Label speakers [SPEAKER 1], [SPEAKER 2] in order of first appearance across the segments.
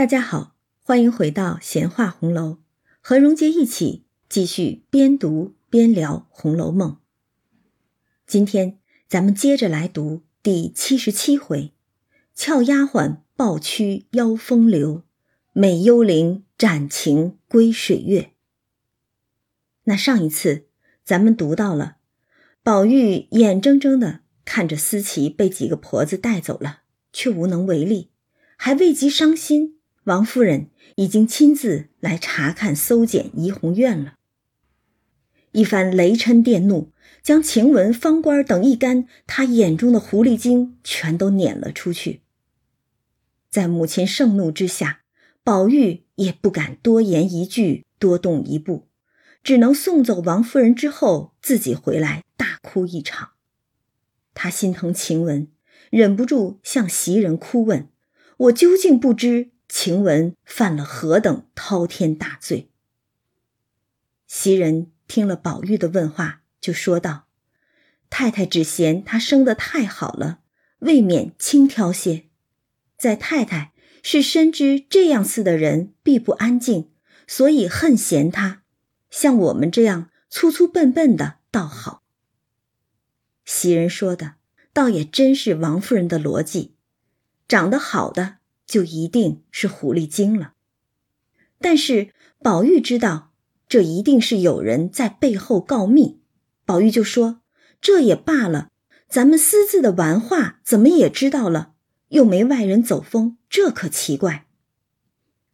[SPEAKER 1] 大家好，欢迎回到闲话红楼，和荣杰一起继续边读边聊《红楼梦》。今天咱们接着来读第七十七回：俏丫鬟抱屈邀风流，美幽灵斩情归水月。那上一次咱们读到了，宝玉眼睁睁的看着思琪被几个婆子带走了，却无能为力，还未及伤心。王夫人已经亲自来查看、搜检怡红院了。一番雷嗔电怒，将晴雯、方官等一干他眼中的狐狸精全都撵了出去。在母亲盛怒之下，宝玉也不敢多言一句、多动一步，只能送走王夫人之后，自己回来大哭一场。他心疼晴雯，忍不住向袭人哭问：“我究竟不知？”晴雯犯了何等滔天大罪？袭人听了宝玉的问话，就说道：“太太只嫌他生得太好了，未免轻佻些。在太太是深知这样似的人必不安静，所以恨嫌他。像我们这样粗粗笨笨的，倒好。”袭人说的，倒也真是王夫人的逻辑，长得好的。就一定是狐狸精了，但是宝玉知道这一定是有人在背后告密，宝玉就说：“这也罢了，咱们私自的玩话怎么也知道了，又没外人走风，这可奇怪。”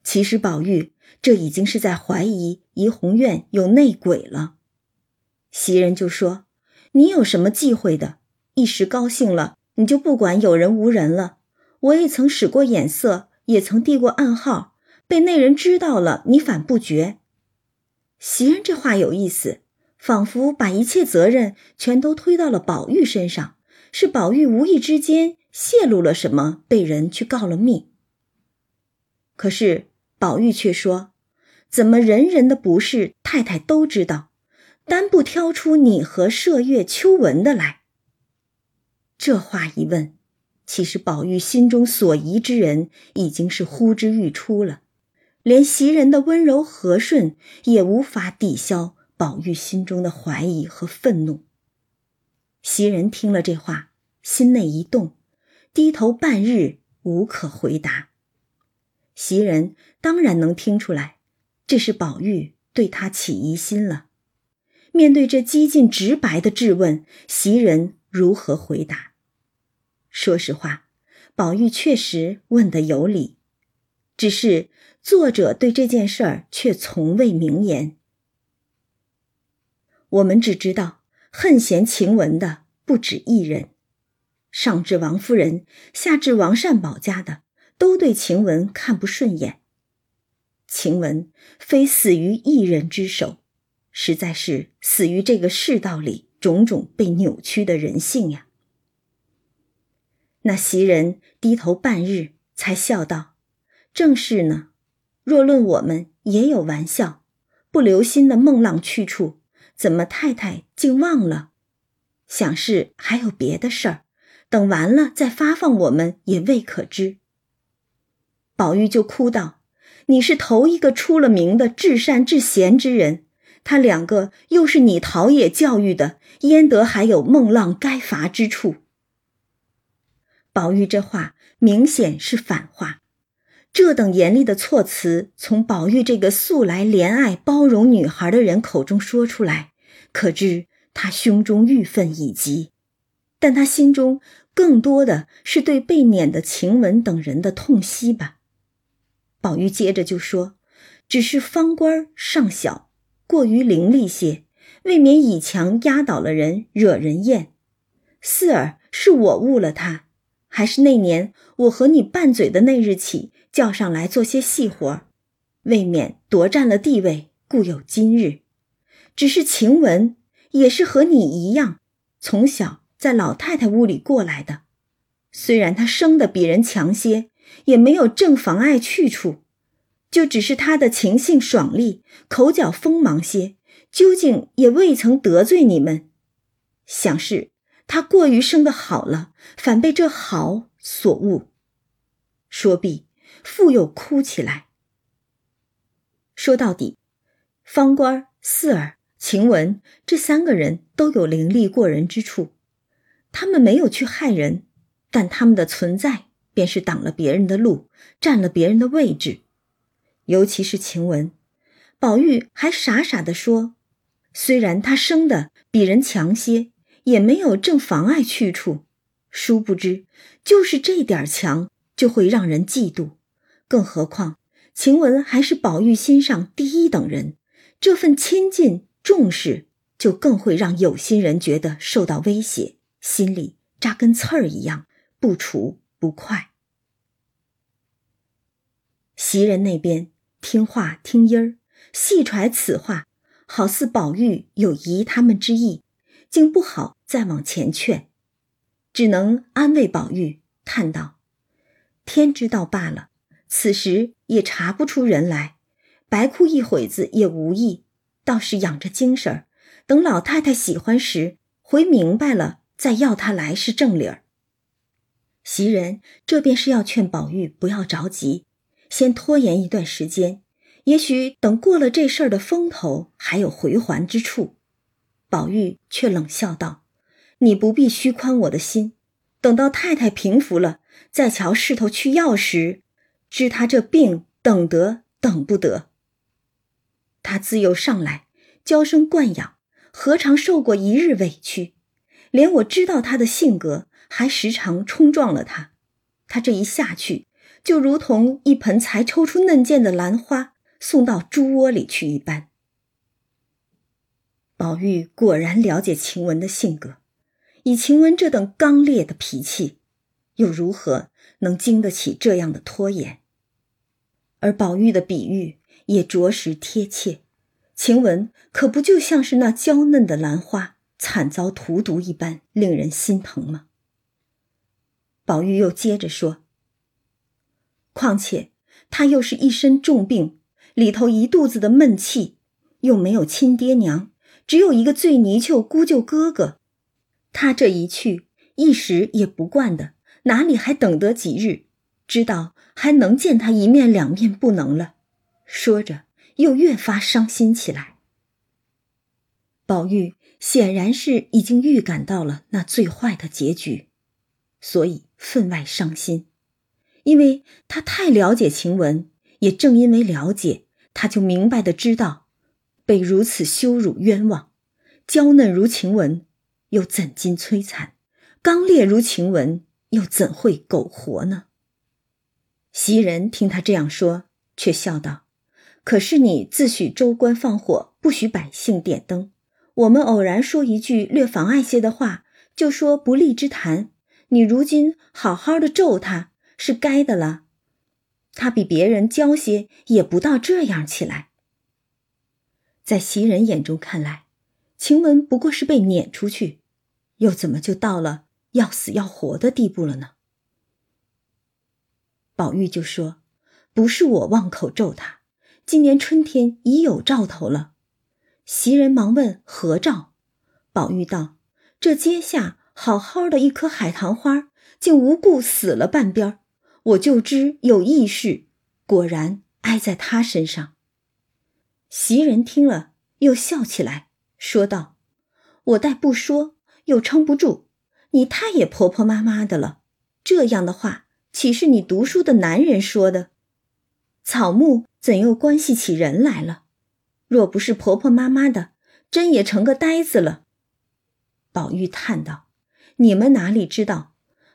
[SPEAKER 1] 其实宝玉这已经是在怀疑怡红院有内鬼了。袭人就说：“你有什么忌讳的？一时高兴了，你就不管有人无人了。”我也曾使过眼色，也曾递过暗号，被那人知道了，你反不觉。袭人这话有意思，仿佛把一切责任全都推到了宝玉身上，是宝玉无意之间泄露了什么，被人去告了密。可是宝玉却说：“怎么人人的不是太太都知道，单不挑出你和麝月、秋纹的来？”这话一问。其实宝玉心中所疑之人已经是呼之欲出了，连袭人的温柔和顺也无法抵消宝玉心中的怀疑和愤怒。袭人听了这话，心内一动，低头半日无可回答。袭人当然能听出来，这是宝玉对他起疑心了。面对这几近直白的质问，袭人如何回答？说实话，宝玉确实问得有理，只是作者对这件事儿却从未明言。我们只知道恨嫌晴雯的不止一人，上至王夫人，下至王善保家的，都对晴雯看不顺眼。晴雯非死于一人之手，实在是死于这个世道里种种被扭曲的人性呀。那袭人低头半日，才笑道：“正是呢。若论我们也有玩笑，不留心的梦浪去处，怎么太太竟忘了？想是还有别的事儿，等完了再发放我们也未可知。”宝玉就哭道：“你是头一个出了名的至善至贤之人，他两个又是你陶冶教育的，焉得还有梦浪该罚之处？”宝玉这话明显是反话，这等严厉的措辞从宝玉这个素来怜爱包容女孩的人口中说出来，可知他胸中郁愤已极，但他心中更多的是对被撵的晴雯等人的痛惜吧。宝玉接着就说：“只是方官尚小，过于伶俐些，未免以强压倒了人，惹人厌。四儿是我误了他。”还是那年我和你拌嘴的那日起，叫上来做些细活未免夺占了地位，故有今日。只是晴雯也是和你一样，从小在老太太屋里过来的，虽然她生的比人强些，也没有正妨碍去处，就只是她的情性爽利，口角锋芒些，究竟也未曾得罪你们，想是。他过于生的好了，反被这好所误。说毕，复又哭起来。说到底，方官、四儿、晴雯这三个人都有灵力过人之处，他们没有去害人，但他们的存在便是挡了别人的路，占了别人的位置。尤其是晴雯，宝玉还傻傻的说：“虽然他生的比人强些，也没有正妨碍去处。殊不知，就是这点强，就会让人嫉妒。更何况，晴雯还是宝玉心上第一等人，这份亲近重视，就更会让有心人觉得受到威胁，心里扎根刺儿一样，不除不快。袭人那边。听话听音儿，细揣此话，好似宝玉有疑他们之意，竟不好再往前劝，只能安慰宝玉，叹道：“天知道罢了，此时也查不出人来，白哭一会子也无益，倒是养着精神儿，等老太太喜欢时，回明白了再要他来是正理儿。”袭人这便是要劝宝玉不要着急。先拖延一段时间，也许等过了这事儿的风头，还有回还之处。宝玉却冷笑道：“你不必虚宽我的心，等到太太平服了，再瞧势头去要时，知他这病等得等不得。他自幼上来娇生惯养，何尝受过一日委屈？连我知道他的性格，还时常冲撞了他。他这一下去。”就如同一盆才抽出嫩剑的兰花送到猪窝里去一般。宝玉果然了解晴雯的性格，以晴雯这等刚烈的脾气，又如何能经得起这样的拖延？而宝玉的比喻也着实贴切，晴雯可不就像是那娇嫩的兰花惨遭荼毒一般，令人心疼吗？宝玉又接着说。况且他又是一身重病，里头一肚子的闷气，又没有亲爹娘，只有一个醉泥鳅姑舅哥哥。他这一去，一时也不惯的，哪里还等得几日？知道还能见他一面两面不能了。说着，又越发伤心起来。宝玉显然是已经预感到了那最坏的结局，所以分外伤心。因为他太了解晴雯，也正因为了解，他就明白的知道，被如此羞辱冤枉，娇嫩如晴雯，又怎禁摧残？刚烈如晴雯，又怎会苟活呢？袭人听他这样说，却笑道：“可是你自诩州官放火，不许百姓点灯。我们偶然说一句略妨碍些的话，就说不利之谈。你如今好好的咒他。”是该的了，他比别人娇些，也不到这样起来。在袭人眼中看来，晴雯不过是被撵出去，又怎么就到了要死要活的地步了呢？宝玉就说：“不是我妄口咒他，今年春天已有兆头了。”袭人忙问何兆，宝玉道：“这阶下好好的一棵海棠花，竟无故死了半边儿。”我就知有异事，果然挨在他身上。袭人听了，又笑起来，说道：“我待不说，又撑不住。你太也婆婆妈妈的了，这样的话岂是你读书的男人说的？草木怎又关系起人来了？若不是婆婆妈妈的，真也成个呆子了。”宝玉叹道：“你们哪里知道？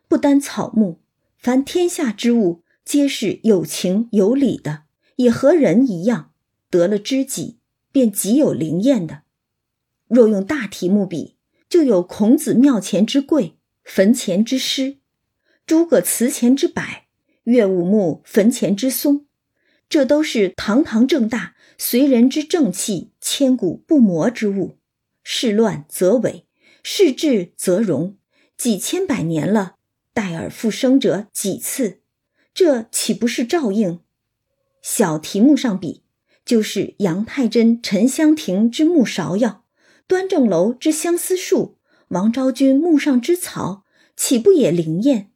[SPEAKER 1] 不单草木。”凡天下之物，皆是有情有理的，也和人一样，得了知己，便极有灵验的。若用大题目比，就有孔子庙前之贵，坟前之诗；诸葛祠前之柏，岳武穆坟前之松。这都是堂堂正大、随人之正气、千古不磨之物。事乱则萎，事治则荣，几千百年了。待而复生者几次？这岂不是照应？小题目上比，就是杨太真、沉香亭之木芍药，端正楼之相思树，王昭君墓上之草，岂不也灵验？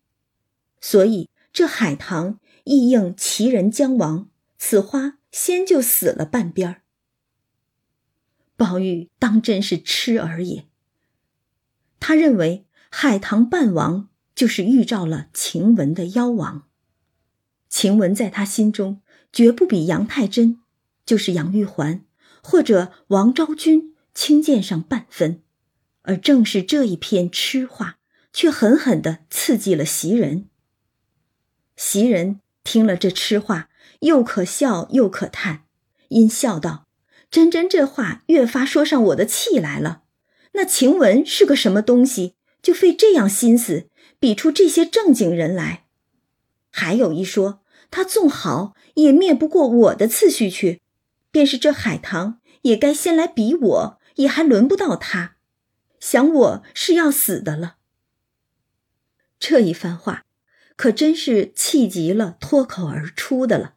[SPEAKER 1] 所以这海棠亦应其人将亡，此花先就死了半边儿。宝玉当真是痴儿也。他认为海棠半亡，就是预兆了晴雯的夭亡。晴雯在他心中绝不比杨太真，就是杨玉环或者王昭君轻贱上半分，而正是这一篇痴话，却狠狠地刺激了袭人。袭人听了这痴话，又可笑又可叹，因笑道：“真真这话越发说上我的气来了。那晴雯是个什么东西，就费这样心思比出这些正经人来？还有一说，他纵好也灭不过我的次序去，便是这海棠也该先来比我，也还轮不到他。想我是要死的了。”这一番话。可真是气急了，脱口而出的了。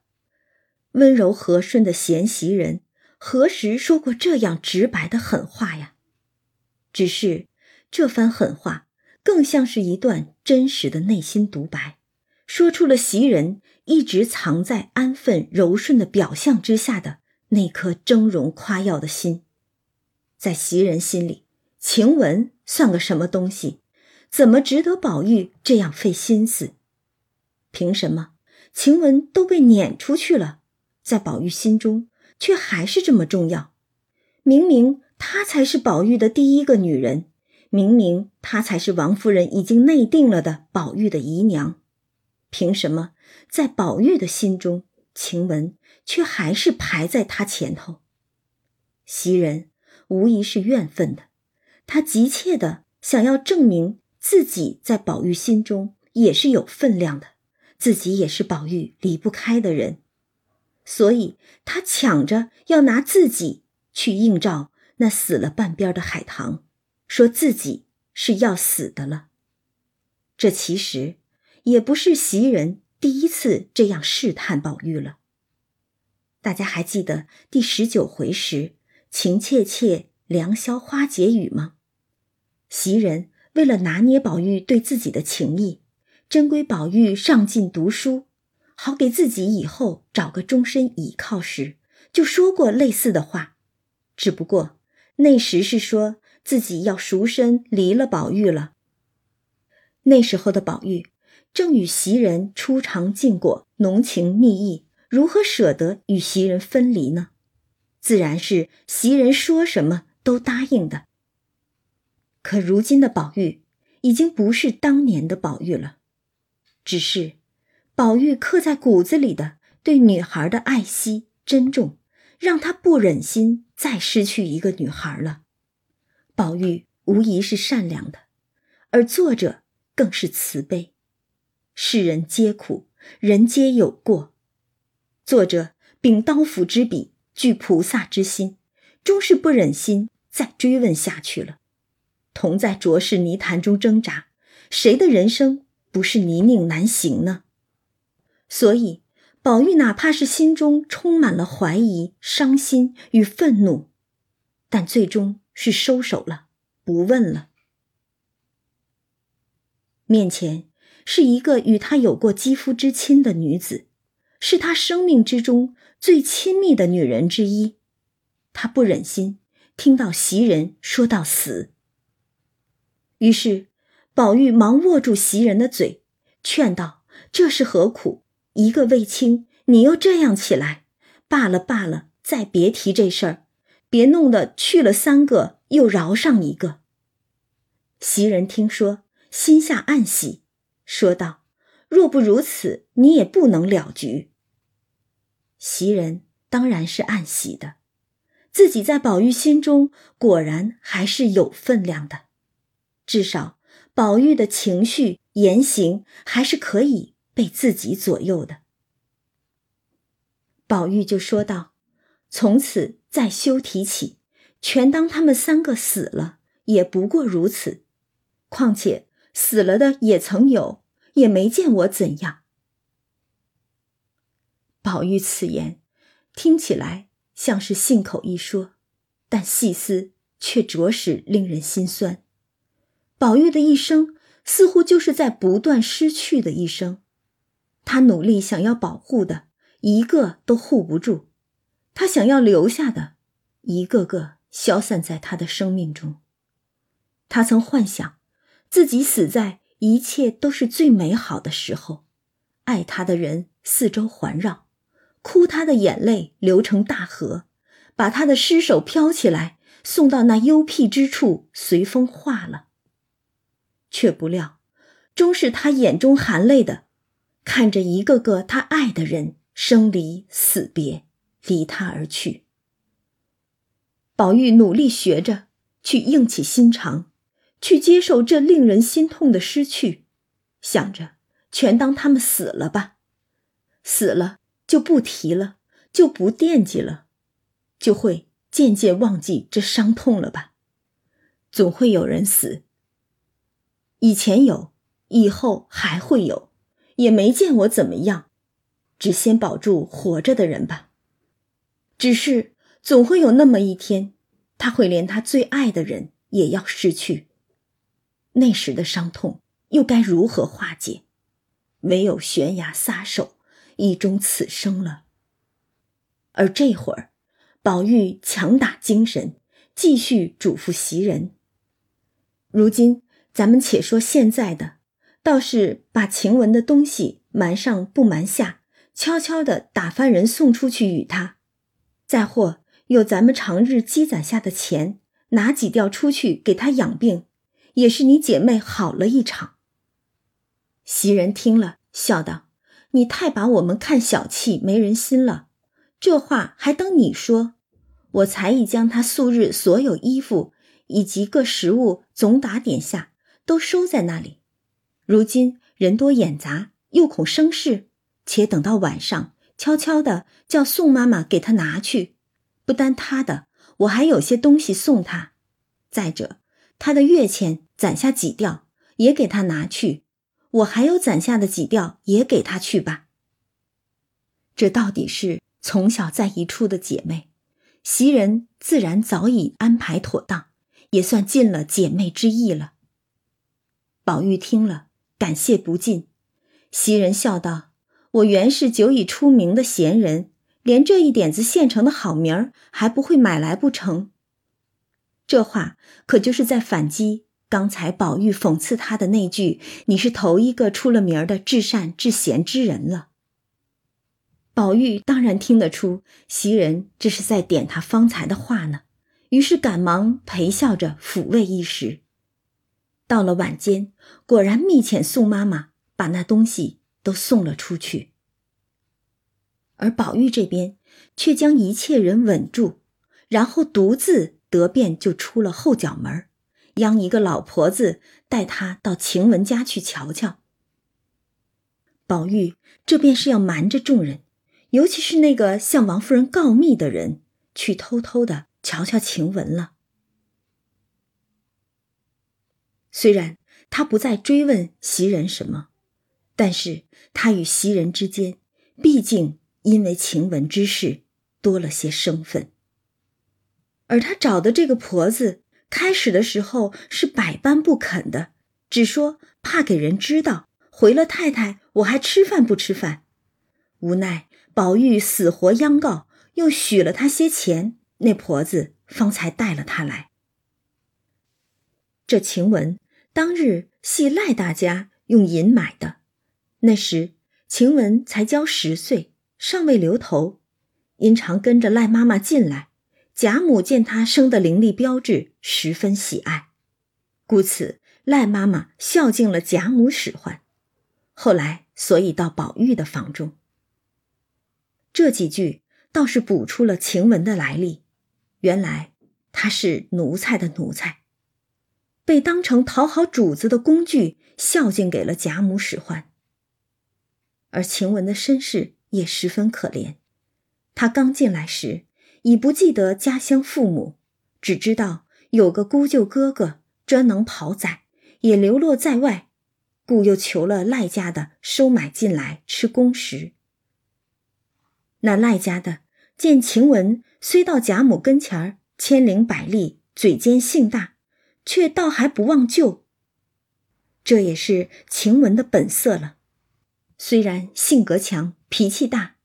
[SPEAKER 1] 温柔和顺的贤袭人，何时说过这样直白的狠话呀？只是这番狠话，更像是一段真实的内心独白，说出了袭人一直藏在安分柔顺的表象之下的那颗峥嵘夸耀的心。在袭人心里，晴雯算个什么东西？怎么值得宝玉这样费心思？凭什么晴雯都被撵出去了，在宝玉心中却还是这么重要？明明她才是宝玉的第一个女人，明明她才是王夫人已经内定了的宝玉的姨娘，凭什么在宝玉的心中，晴雯却还是排在他前头？袭人无疑是怨愤的，他急切的想要证明自己在宝玉心中也是有分量的。自己也是宝玉离不开的人，所以他抢着要拿自己去映照那死了半边的海棠，说自己是要死的了。这其实也不是袭人第一次这样试探宝玉了。大家还记得第十九回时情切切良宵花解语吗？袭人为了拿捏宝玉对自己的情意。真归宝玉上进读书，好给自己以后找个终身倚靠时，就说过类似的话。只不过那时是说自己要赎身离了宝玉了。那时候的宝玉正与袭人初尝禁果，浓情蜜意，如何舍得与袭人分离呢？自然是袭人说什么都答应的。可如今的宝玉已经不是当年的宝玉了。只是，宝玉刻在骨子里的对女孩的爱惜、珍重，让他不忍心再失去一个女孩了。宝玉无疑是善良的，而作者更是慈悲。世人皆苦，人皆有过。作者秉刀斧之笔，具菩萨之心，终是不忍心再追问下去了。同在浊世泥潭中挣扎，谁的人生？不是泥泞难行呢，所以宝玉哪怕是心中充满了怀疑、伤心与愤怒，但最终是收手了，不问了。面前是一个与他有过肌肤之亲的女子，是他生命之中最亲密的女人之一，他不忍心听到袭人说到死，于是。宝玉忙握住袭人的嘴，劝道：“这是何苦？一个未清，你又这样起来，罢了罢了，再别提这事儿，别弄得去了三个又饶上一个。”袭人听说，心下暗喜，说道：“若不如此，你也不能了局。”袭人当然是暗喜的，自己在宝玉心中果然还是有分量的，至少。宝玉的情绪言行还是可以被自己左右的。宝玉就说道：“从此再休提起，全当他们三个死了，也不过如此。况且死了的也曾有，也没见我怎样。”宝玉此言听起来像是信口一说，但细思却着实令人心酸。宝玉的一生似乎就是在不断失去的一生，他努力想要保护的，一个都护不住；他想要留下的，一个个消散在他的生命中。他曾幻想，自己死在一切都是最美好的时候，爱他的人四周环绕，哭他的眼泪流成大河，把他的尸首飘起来，送到那幽僻之处，随风化了。却不料，终是他眼中含泪的，看着一个个他爱的人生离死别，离他而去。宝玉努力学着去硬起心肠。去接受这令人心痛的失去，想着全当他们死了吧，死了就不提了，就不惦记了，就会渐渐忘记这伤痛了吧。总会有人死，以前有，以后还会有，也没见我怎么样，只先保住活着的人吧。只是总会有那么一天，他会连他最爱的人也要失去。那时的伤痛又该如何化解？唯有悬崖撒手，一终此生了。而这会儿，宝玉强打精神，继续嘱咐袭人。如今咱们且说现在的，倒是把晴雯的东西瞒上不瞒下，悄悄的打发人送出去与他；再或有咱们常日积攒下的钱，拿几吊出去给他养病。也是你姐妹好了一场。袭人听了，笑道：“你太把我们看小气，没人心了。这话还等你说。我才已将他素日所有衣服以及各食物总打点下，都收在那里。如今人多眼杂，又恐生事，且等到晚上，悄悄的叫宋妈妈给他拿去。不单他的，我还有些东西送他。再者，他的月钱。”攒下几吊也给他拿去，我还有攒下的几吊也给他去吧。这到底是从小在一处的姐妹，袭人自然早已安排妥当，也算尽了姐妹之意了。宝玉听了，感谢不尽。袭人笑道：“我原是久已出名的闲人，连这一点子现成的好名儿还不会买来不成？”这话可就是在反击。刚才宝玉讽刺他的那句：“你是头一个出了名的至善至贤之人了。”宝玉当然听得出袭人这是在点他方才的话呢，于是赶忙陪笑着抚慰一时。到了晚间，果然密遣宋妈妈把那东西都送了出去，而宝玉这边却将一切人稳住，然后独自得便就出了后角门央一个老婆子带他到晴雯家去瞧瞧。宝玉这便是要瞒着众人，尤其是那个向王夫人告密的人，去偷偷的瞧瞧晴雯了。虽然他不再追问袭人什么，但是他与袭人之间，毕竟因为晴雯之事多了些生分，而他找的这个婆子。开始的时候是百般不肯的，只说怕给人知道，回了太太我还吃饭不吃饭。无奈宝玉死活央告，又许了他些钱，那婆子方才带了他来。这晴雯当日系赖大家用银买的，那时晴雯才交十岁，尚未留头，因常跟着赖妈妈进来。贾母见他生的伶俐标致，十分喜爱，故此赖妈妈孝敬了贾母使唤。后来，所以到宝玉的房中。这几句倒是补出了晴雯的来历。原来她是奴才的奴才，被当成讨好主子的工具，孝敬给了贾母使唤。而晴雯的身世也十分可怜，她刚进来时。已不记得家乡父母，只知道有个姑舅哥哥专能跑仔，也流落在外，故又求了赖家的收买进来吃公食。那赖家的见晴雯虽到贾母跟前儿千灵百丽，嘴尖性大，却倒还不忘旧。这也是晴雯的本色了。虽然性格强、脾气大，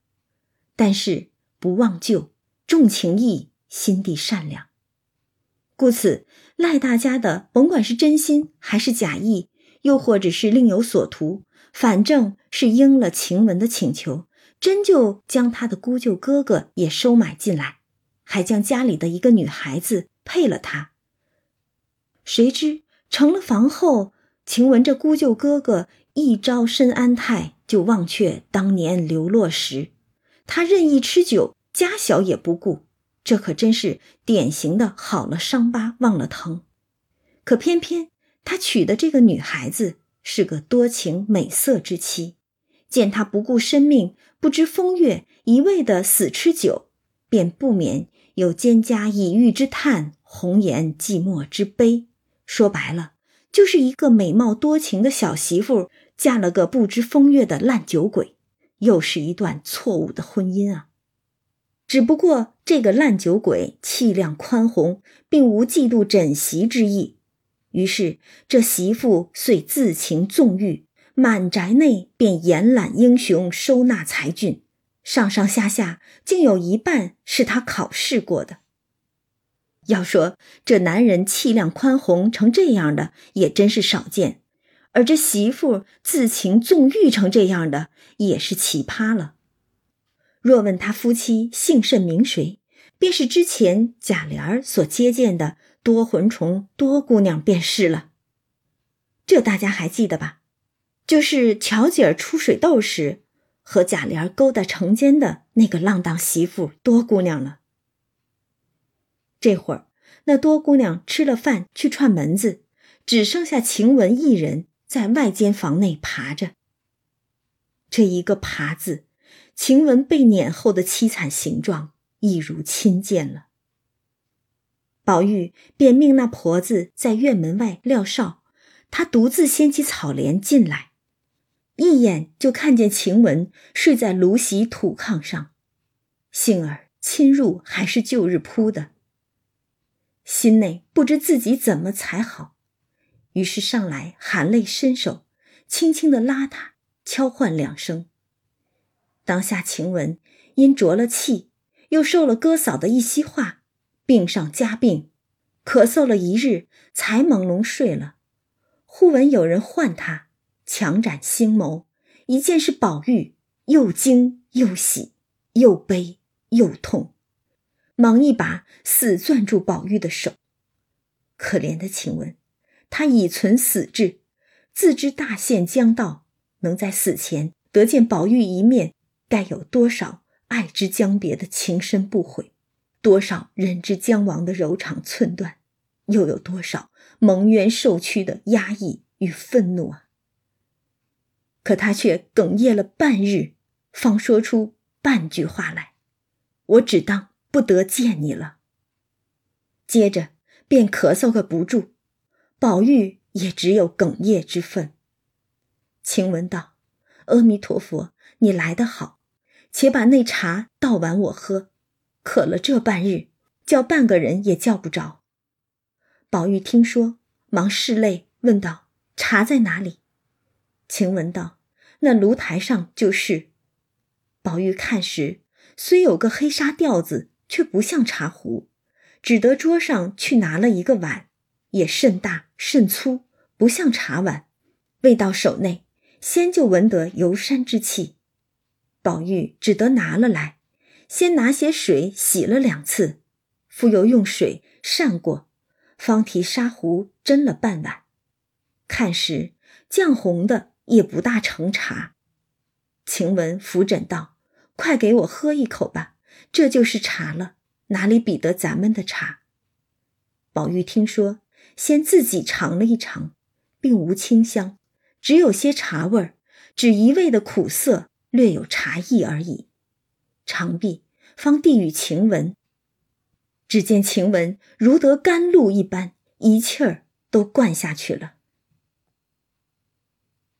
[SPEAKER 1] 但是不忘旧、重情义、心地善良。故此，赖大家的甭管是真心还是假意，又或者是另有所图，反正是应了晴雯的请求，真就将他的姑舅哥哥也收买进来，还将家里的一个女孩子配了他。谁知成了房后，晴雯这姑舅哥哥一朝身安泰，就忘却当年流落时，他任意吃酒，家小也不顾。这可真是典型的好了伤疤忘了疼，可偏偏他娶的这个女孩子是个多情美色之妻，见他不顾生命，不知风月，一味的死吃酒，便不免有蒹葭已郁之叹，红颜寂寞之悲。说白了，就是一个美貌多情的小媳妇嫁了个不知风月的烂酒鬼，又是一段错误的婚姻啊！只不过这个烂酒鬼气量宽宏，并无嫉妒枕席之意，于是这媳妇遂自情纵欲，满宅内便延揽英雄，收纳才俊，上上下下竟有一半是他考试过的。要说这男人气量宽宏成这样的，也真是少见；而这媳妇自情纵欲成这样的，也是奇葩了。若问他夫妻姓甚名谁，便是之前贾琏所接见的多魂虫多姑娘便是了。这大家还记得吧？就是巧姐儿出水痘时和贾琏勾搭成奸的那个浪荡媳妇多姑娘了。这会儿，那多姑娘吃了饭去串门子，只剩下晴雯一人在外间房内爬着。这一个“爬”字。晴雯被撵后的凄惨形状，一如亲见了。宝玉便命那婆子在院门外撂哨，他独自掀起草帘进来，一眼就看见晴雯睡在芦席土炕上，幸而侵入还是旧日铺的，心内不知自己怎么才好，于是上来含泪伸手，轻轻的拉她，敲唤两声。当下晴雯因着了气，又受了哥嫂的一席话，病上加病，咳嗽了一日，才朦胧睡了。忽闻有人唤他，强展星眸，一见是宝玉，又惊又喜，又悲又痛，忙一把死攥住宝玉的手。可怜的晴雯，她已存死志，自知大限将到，能在死前得见宝玉一面。该有多少爱之将别的情深不悔，多少人之将亡的柔肠寸断，又有多少蒙冤受屈的压抑与愤怒啊！可他却哽咽了半日，方说出半句话来：“我只当不得见你了。”接着便咳嗽个不住，宝玉也只有哽咽之分。晴雯道：“阿弥陀佛。”你来得好，且把那茶倒碗我喝，渴了这半日，叫半个人也叫不着。宝玉听说，忙拭泪问道：“茶在哪里？”晴雯道：“那炉台上就是。”宝玉看时，虽有个黑纱吊子，却不像茶壶，只得桌上去拿了一个碗，也甚大甚粗，不像茶碗。未到手内，先就闻得游山之气。宝玉只得拿了来，先拿些水洗了两次，复又用水涮过，方提砂壶斟了半碗。看时绛红的也不大成茶。晴雯扶枕道：“快给我喝一口吧，这就是茶了，哪里比得咱们的茶？”宝玉听说，先自己尝了一尝，并无清香，只有些茶味儿，只一味的苦涩。略有茶意而已，长臂，方递与晴雯。只见晴雯如得甘露一般，一气儿都灌下去了。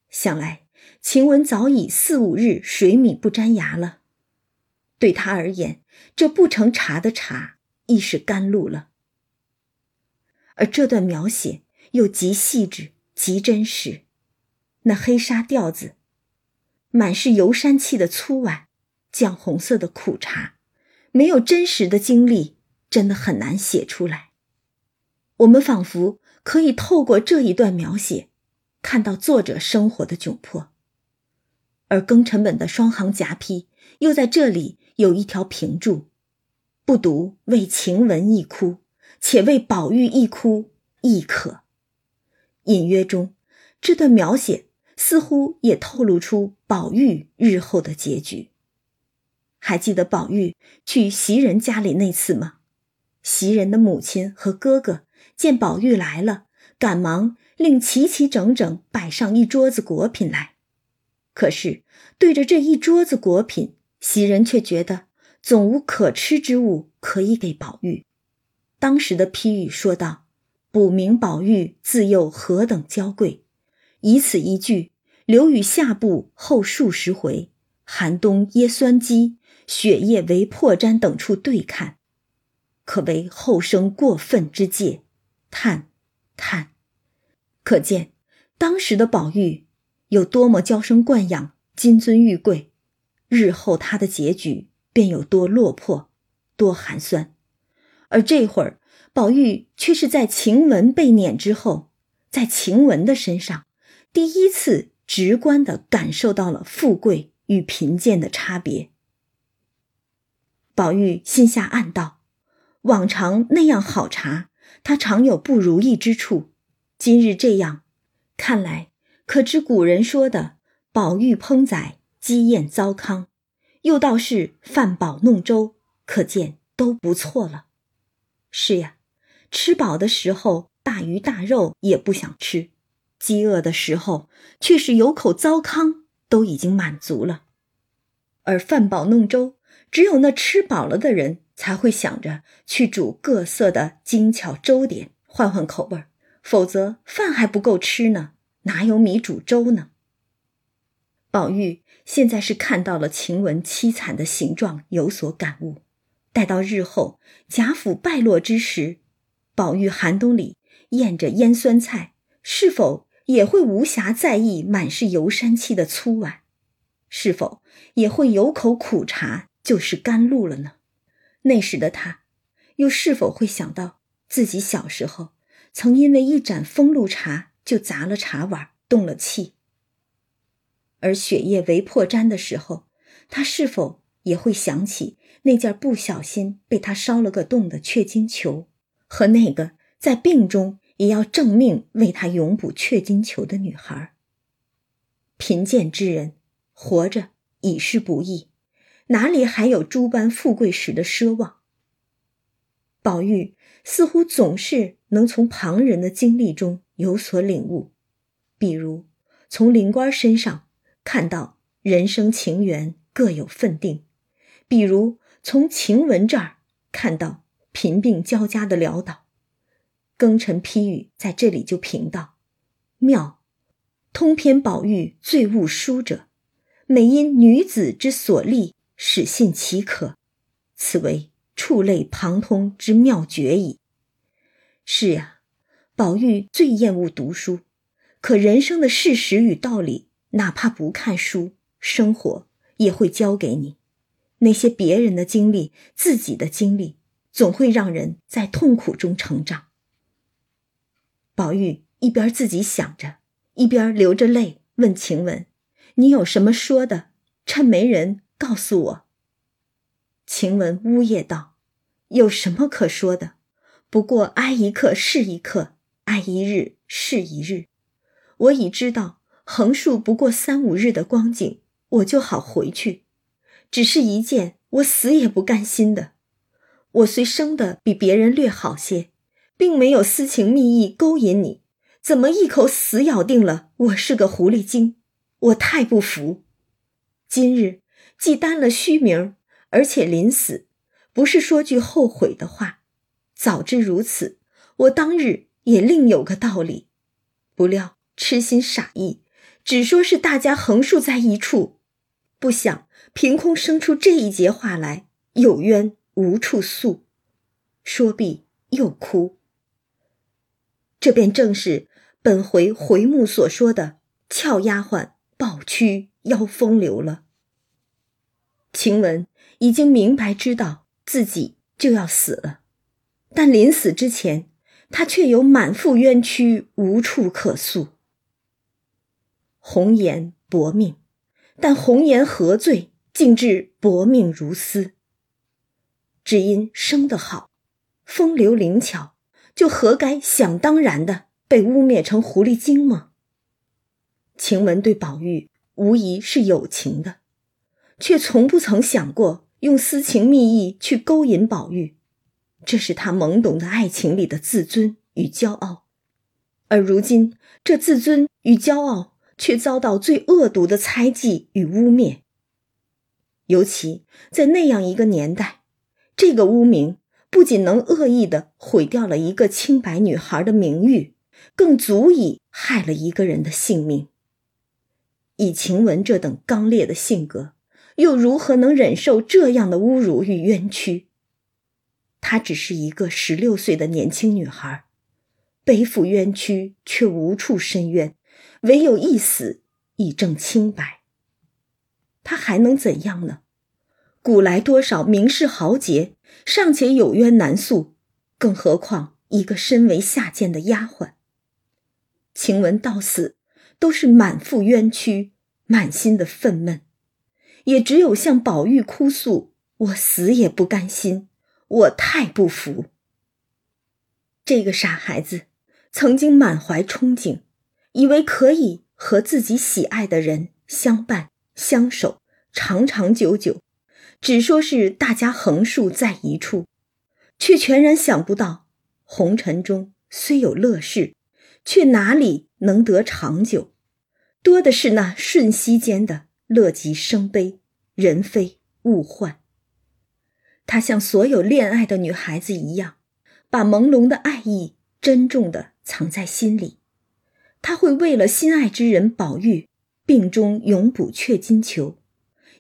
[SPEAKER 1] 想来晴雯早已四五日水米不沾牙了，对她而言，这不成茶的茶亦是甘露了。而这段描写又极细致、极真实，那黑纱调子。满是油山气的粗碗，酱红色的苦茶，没有真实的经历，真的很难写出来。我们仿佛可以透过这一段描写，看到作者生活的窘迫。而庚辰本的双行夹批又在这里有一条评注：“不独为晴雯一哭，且为宝玉一哭亦可。”隐约中，这段描写似乎也透露出宝玉日后的结局。还记得宝玉去袭人家里那次吗？袭人的母亲和哥哥见宝玉来了，赶忙令齐齐整整摆上一桌子果品来。可是对着这一桌子果品，袭人却觉得总无可吃之物可以给宝玉。当时的批语说道：“补明宝玉自幼何等娇贵，以此一句，留与下部后数十回，寒冬噎酸鸡，雪夜为破毡等处对看，可为后生过分之戒。叹，叹，可见当时的宝玉。”有多么娇生惯养、金尊玉贵，日后他的结局便有多落魄、多寒酸。而这会儿，宝玉却是在晴雯被撵之后，在晴雯的身上，第一次直观的感受到了富贵与贫贱的差别。宝玉心下暗道：往常那样好茶，他常有不如意之处；今日这样，看来。可知古人说的“宝玉烹宰，鸡宴糟糠”，又道是“饭饱弄粥”，可见都不错了。是呀，吃饱的时候大鱼大肉也不想吃，饥饿的时候却是有口糟糠都已经满足了。而“饭饱弄粥”，只有那吃饱了的人才会想着去煮各色的精巧粥点，换换口味儿，否则饭还不够吃呢。哪有米煮粥呢？宝玉现在是看到了晴雯凄惨的形状，有所感悟。待到日后贾府败落之时，宝玉寒冬里咽着腌酸菜，是否也会无暇在意满是油山气的粗碗？是否也会有口苦茶就是甘露了呢？那时的他，又是否会想到自己小时候曾因为一盏风露茶？就砸了茶碗，动了气。而雪夜围破毡的时候，他是否也会想起那件不小心被他烧了个洞的雀金球，和那个在病中也要正命为他永补雀金球的女孩？贫贱之人活着已是不易，哪里还有诸般富贵时的奢望？宝玉似乎总是能从旁人的经历中。有所领悟，比如从灵官身上看到人生情缘各有分定；比如从晴雯这儿看到贫病交加的潦倒。庚辰批语在这里就评道：妙，通篇宝玉最悟书者，每因女子之所立，始信其可，此为触类旁通之妙绝矣。是呀。宝玉最厌恶读书，可人生的事实与道理，哪怕不看书，生活也会教给你。那些别人的经历，自己的经历，总会让人在痛苦中成长。宝玉一边自己想着，一边流着泪问晴雯：“你有什么说的？趁没人告诉我。”晴雯呜咽道：“有什么可说的？不过挨一刻是一刻。”挨一日是一日，我已知道横竖不过三五日的光景，我就好回去。只是一件我死也不甘心的。我虽生的比别人略好些，并没有私情蜜意勾引你，怎么一口死咬定了我是个狐狸精？我太不服。今日既担了虚名，而且临死，不是说句后悔的话。早知如此，我当日。也另有个道理，不料痴心傻意，只说是大家横竖在一处，不想凭空生出这一节话来，有冤无处诉。说毕又哭。这便正是本回回目所说的俏丫鬟抱屈要风流了。晴雯已经明白知道自己就要死了，但临死之前，她却有满腹冤屈，无处可诉。红颜薄命，但红颜何罪，竟至薄命如斯？只因生得好，风流灵巧，就何该想当然的被污蔑成狐狸精吗？晴雯对宝玉无疑是有情的，却从不曾想过用私情蜜意去勾引宝玉，这是她懵懂的爱情里的自尊与骄傲。而如今，这自尊与骄傲却遭到最恶毒的猜忌与污蔑。尤其在那样一个年代，这个污名不仅能恶意的毁掉了一个清白女孩的名誉，更足以害了一个人的性命。以晴雯这等刚烈的性格，又如何能忍受这样的侮辱与冤屈？她只是一个十六岁的年轻女孩，背负冤屈却无处申冤，唯有一死以证清白。她还能怎样呢？古来多少名士豪杰尚且有冤难诉，更何况一个身为下贱的丫鬟？晴雯到死。都是满腹冤屈，满心的愤懑，也只有向宝玉哭诉：“我死也不甘心，我太不服。”这个傻孩子曾经满怀憧憬，以为可以和自己喜爱的人相伴相守，长长久久，只说是大家横竖在一处，却全然想不到，红尘中虽有乐事。却哪里能得长久？多的是那瞬息间的乐极生悲，人非物换。他像所有恋爱的女孩子一样，把朦胧的爱意珍重的藏在心里。他会为了心爱之人宝玉病中永补雀金球，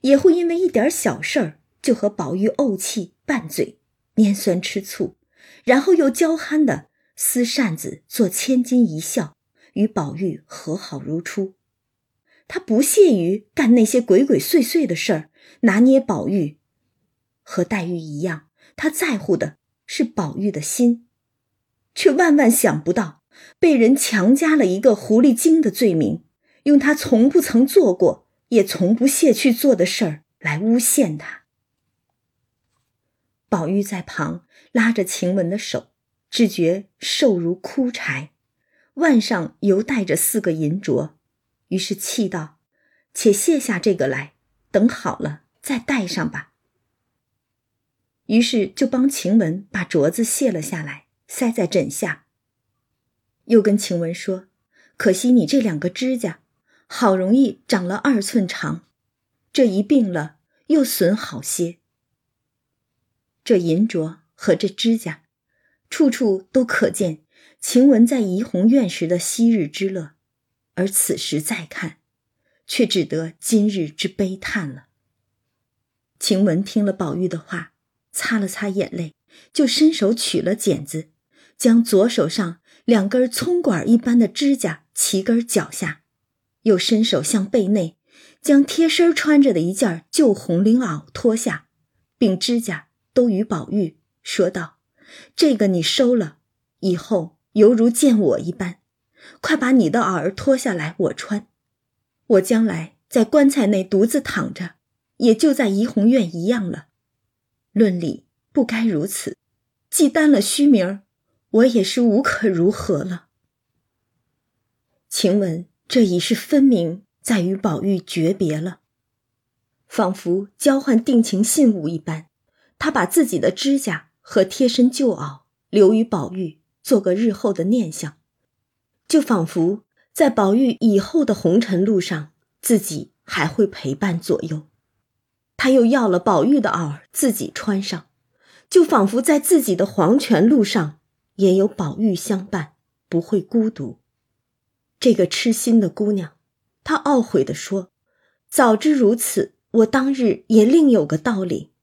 [SPEAKER 1] 也会因为一点小事儿就和宝玉怄气拌嘴，拈酸吃醋，然后又娇憨的。撕扇子做千金一笑，与宝玉和好如初。他不屑于干那些鬼鬼祟祟的事儿，拿捏宝玉。和黛玉一样，他在乎的是宝玉的心，却万万想不到被人强加了一个狐狸精的罪名，用他从不曾做过，也从不屑去做的事儿来诬陷他。宝玉在旁拉着晴雯的手。只觉瘦如枯柴，腕上犹带着四个银镯，于是气道：“且卸下这个来，等好了再戴上吧。”于是就帮晴雯把镯子卸了下来，塞在枕下。又跟晴雯说：“可惜你这两个指甲，好容易长了二寸长，这一病了又损好些。这银镯和这指甲。”处处都可见晴雯在怡红院时的昔日之乐，而此时再看，却只得今日之悲叹了。晴雯听了宝玉的话，擦了擦眼泪，就伸手取了剪子，将左手上两根葱管一般的指甲齐根绞下，又伸手向背内将贴身穿着的一件旧红绫袄脱下，并指甲都与宝玉说道。这个你收了，以后犹如见我一般。快把你的袄儿脱下来，我穿。我将来在棺材内独自躺着，也就在怡红院一样了。论理不该如此，既担了虚名，我也是无可如何了。晴雯这已是分明在与宝玉诀别了，仿佛交换定情信物一般，他把自己的指甲。和贴身旧袄留与宝玉，做个日后的念想，就仿佛在宝玉以后的红尘路上，自己还会陪伴左右。他又要了宝玉的袄自己穿上，就仿佛在自己的黄泉路上也有宝玉相伴，不会孤独。这个痴心的姑娘，她懊悔地说：“早知如此，我当日也另有个道理。”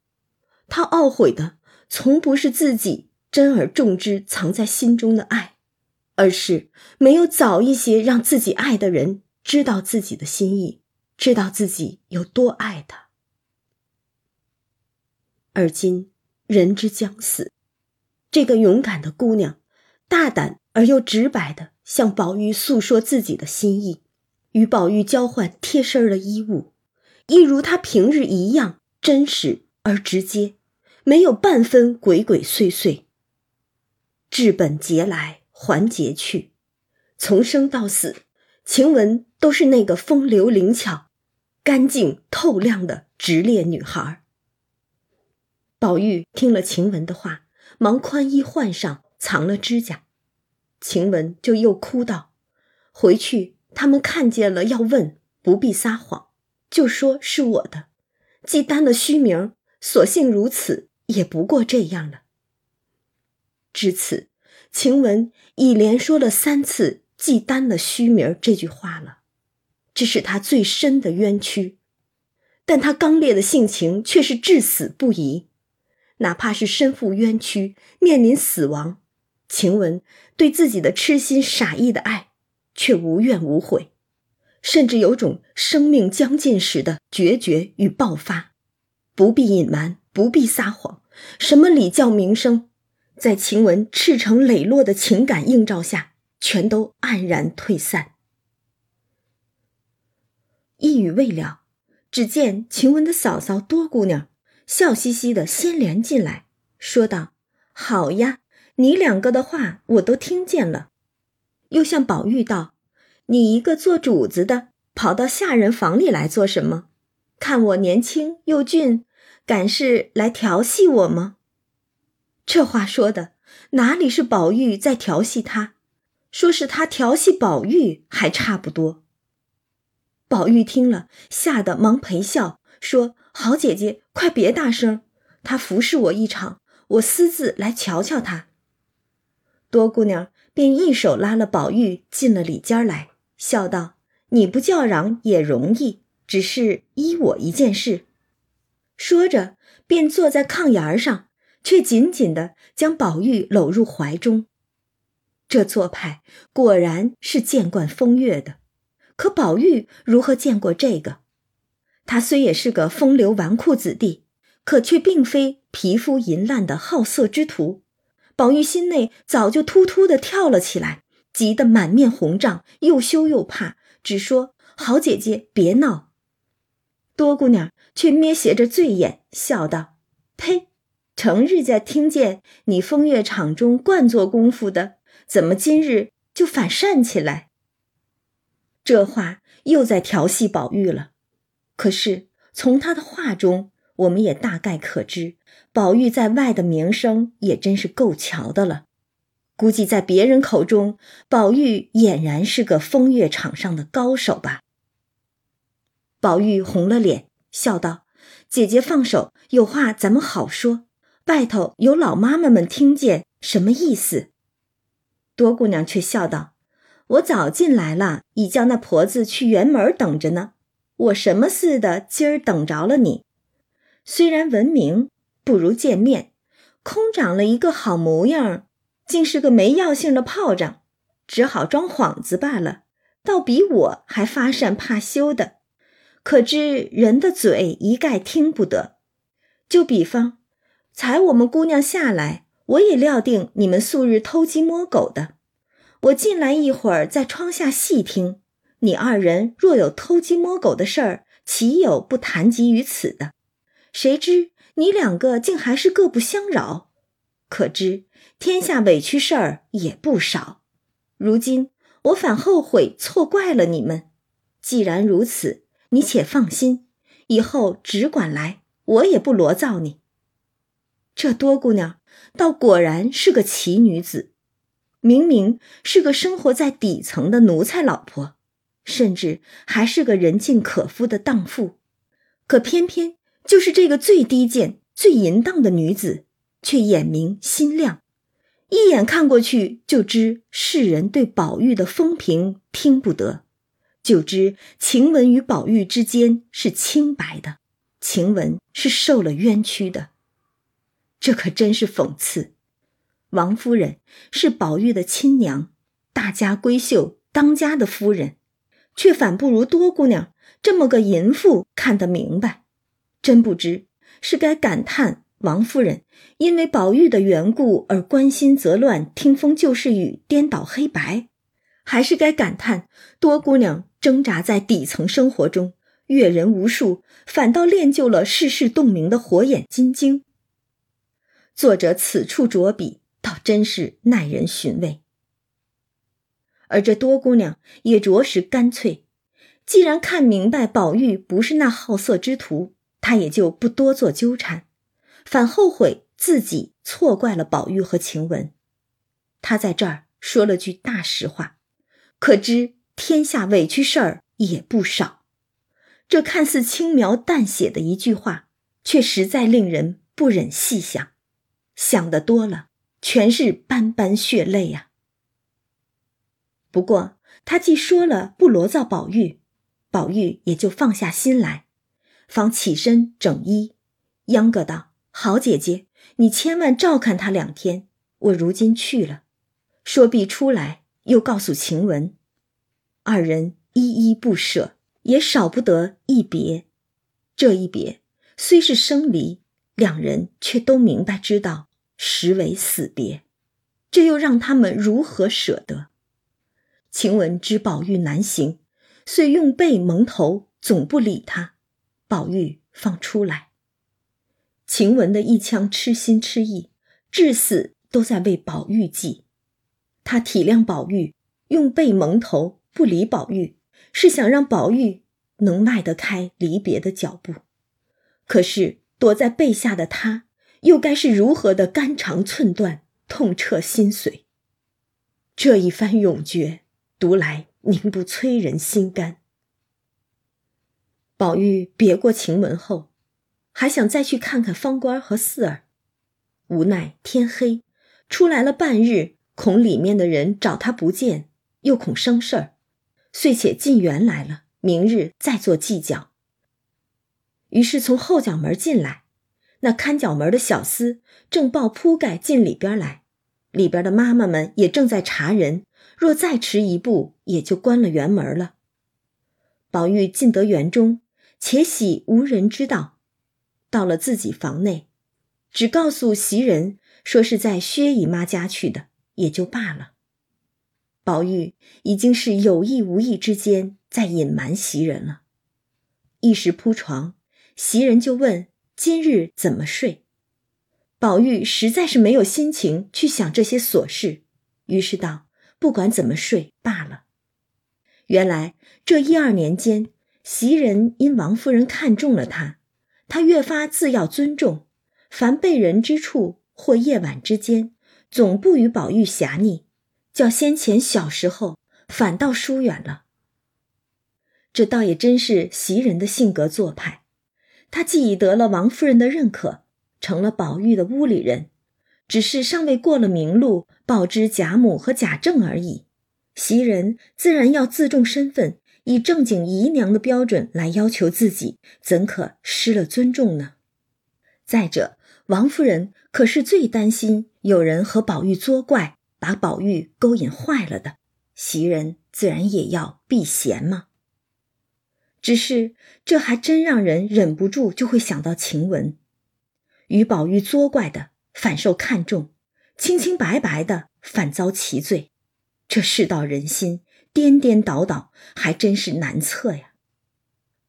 [SPEAKER 1] 她懊悔的。从不是自己珍而重之藏在心中的爱，而是没有早一些让自己爱的人知道自己的心意，
[SPEAKER 2] 知道自己有多爱他。而今人之将死，这个勇敢的姑娘，大胆而又直白的向宝玉诉说自己的心意，与宝玉交换贴身的衣物，一如他平日一样真实而直接，没有半分鬼鬼祟祟。治本节来还节去，从生到死，晴雯都是那个风流灵巧、干净透亮的直烈女孩。宝玉听了晴雯的话，忙宽衣换上，藏了指甲。晴雯就又哭道：“回去他们看见了要问，不必撒谎，就说是我的。既担了虚名，索性如此，也不过这样了。”至此，晴雯已连说了三次“既担了虚名”这句话了，这是她最深的冤屈，但她刚烈的性情却是至死不移。哪怕是身负冤屈，面临死亡，晴雯对自己的痴心傻意的爱，却无怨无悔，甚至有种生命将尽时的决绝与爆发。不必隐瞒，不必撒谎，什么礼教名声，在晴雯赤诚磊落的情感映照下，全都黯然退散。一语未了，只见晴雯的嫂嫂多姑娘。笑嘻嘻的先莲进来，说道：“好呀，你两个的话我都听见了。”又向宝玉道：“你一个做主子的，跑到下人房里来做什么？看我年轻又俊，敢是来调戏我吗？”这话说的哪里是宝玉在调戏他，说是他调戏宝玉还差不多。宝玉听了，吓得忙陪笑说。好姐姐，快别大声！他服侍我一场，我私自来瞧瞧他。多姑娘便一手拉了宝玉进了里间来，笑道：“你不叫嚷也容易，只是依我一件事。”说着，便坐在炕沿上，却紧紧的将宝玉搂入怀中。这做派果然是见惯风月的，可宝玉如何见过这个？他虽也是个风流纨绔子弟，可却并非皮肤淫烂的好色之徒。宝玉心内早就突突的跳了起来，急得满面红胀，又羞又怕，只说：“好姐姐，别闹。”多姑娘却咩斜着醉眼，笑道：“呸！成日在听见你风月场中惯做功夫的，怎么今日就反善起来？”这话又在调戏宝玉了。可是从他的话中，我们也大概可知，宝玉在外的名声也真是够瞧的了。估计在别人口中，宝玉俨然是个风月场上的高手吧。宝玉红了脸，笑道：“姐姐放手，有话咱们好说。外头有老妈妈们听见，什么意思？”多姑娘却笑道：“我早进来了，已叫那婆子去园门等着呢。”我什么似的，今儿等着了你。虽然闻名不如见面，空长了一个好模样，竟是个没药性的炮仗，只好装幌子罢了。倒比我还发善怕羞的，可知人的嘴一概听不得。就比方，才我们姑娘下来，我也料定你们素日偷鸡摸狗的。我进来一会儿，在窗下细听。你二人若有偷鸡摸狗的事儿，岂有不谈及于此的？谁知你两个竟还是各不相扰，可知天下委屈事儿也不少。如今我反后悔错怪了你们。既然如此，你且放心，以后只管来，我也不罗造你。这多姑娘倒果然是个奇女子，明明是个生活在底层的奴才老婆。甚至还是个人尽可夫的荡妇，可偏偏就是这个最低贱、最淫荡的女子，却眼明心亮，一眼看过去就知世人对宝玉的风评听不得，就知晴雯与宝玉之间是清白的，晴雯是受了冤屈的。这可真是讽刺。王夫人是宝玉的亲娘，大家闺秀当家的夫人。却反不如多姑娘这么个淫妇看得明白，真不知是该感叹王夫人因为宝玉的缘故而关心则乱、听风就是雨、颠倒黑白，还是该感叹多姑娘挣扎在底层生活中，阅人无数，反倒练就了世事洞明的火眼金睛。作者此处着笔，倒真是耐人寻味。而这多姑娘也着实干脆，既然看明白宝玉不是那好色之徒，他也就不多做纠缠，反后悔自己错怪了宝玉和晴雯。他在这儿说了句大实话，可知天下委屈事儿也不少。这看似轻描淡写的一句话，却实在令人不忍细想，想得多了，全是斑斑血泪呀。不过，他既说了不罗造宝玉，宝玉也就放下心来，方起身整衣，央个道：“好姐姐，你千万照看他两天。我如今去了，说必出来，又告诉晴雯，二人依依不舍，也少不得一别。这一别虽是生离，两人却都明白知道，实为死别。这又让他们如何舍得？”晴雯知宝玉难行，遂用背蒙头，总不理他。宝玉放出来，晴雯的一腔痴心痴意，至死都在为宝玉计。他体谅宝玉，用背蒙头不理宝玉，是想让宝玉能迈得开离别的脚步。可是躲在背下的他，又该是如何的肝肠寸断，痛彻心髓？这一番永诀。读来宁不催人心肝。宝玉别过晴雯后，还想再去看看方官和四儿，无奈天黑，出来了半日，恐里面的人找他不见，又恐生事儿，遂且进园来了，明日再做计较。于是从后角门进来，那看角门的小厮正抱铺盖进里边来，里边的妈妈们也正在查人。若再迟一步，也就关了园门了。宝玉进得园中，且喜无人知道。到了自己房内，只告诉袭人说是在薛姨妈家去的，也就罢了。宝玉已经是有意无意之间在隐瞒袭人了。一时铺床，袭人就问今日怎么睡。宝玉实在是没有心情去想这些琐事，于是道。不管怎么睡罢了。原来这一二年间，袭人因王夫人看中了他，他越发自要尊重，凡被人之处或夜晚之间，总不与宝玉狭腻，较先前小时候反倒疏远了。这倒也真是袭人的性格做派。他既已得了王夫人的认可，成了宝玉的屋里人。只是尚未过了明路，报知贾母和贾政而已。袭人自然要自重身份，以正经姨娘的标准来要求自己，怎可失了尊重呢？再者，王夫人可是最担心有人和宝玉作怪，把宝玉勾引坏了的。袭人自然也要避嫌嘛。只是这还真让人忍不住就会想到晴雯，与宝玉作怪的。反受看重，清清白白的反遭其罪，这世道人心颠颠倒倒，还真是难测呀。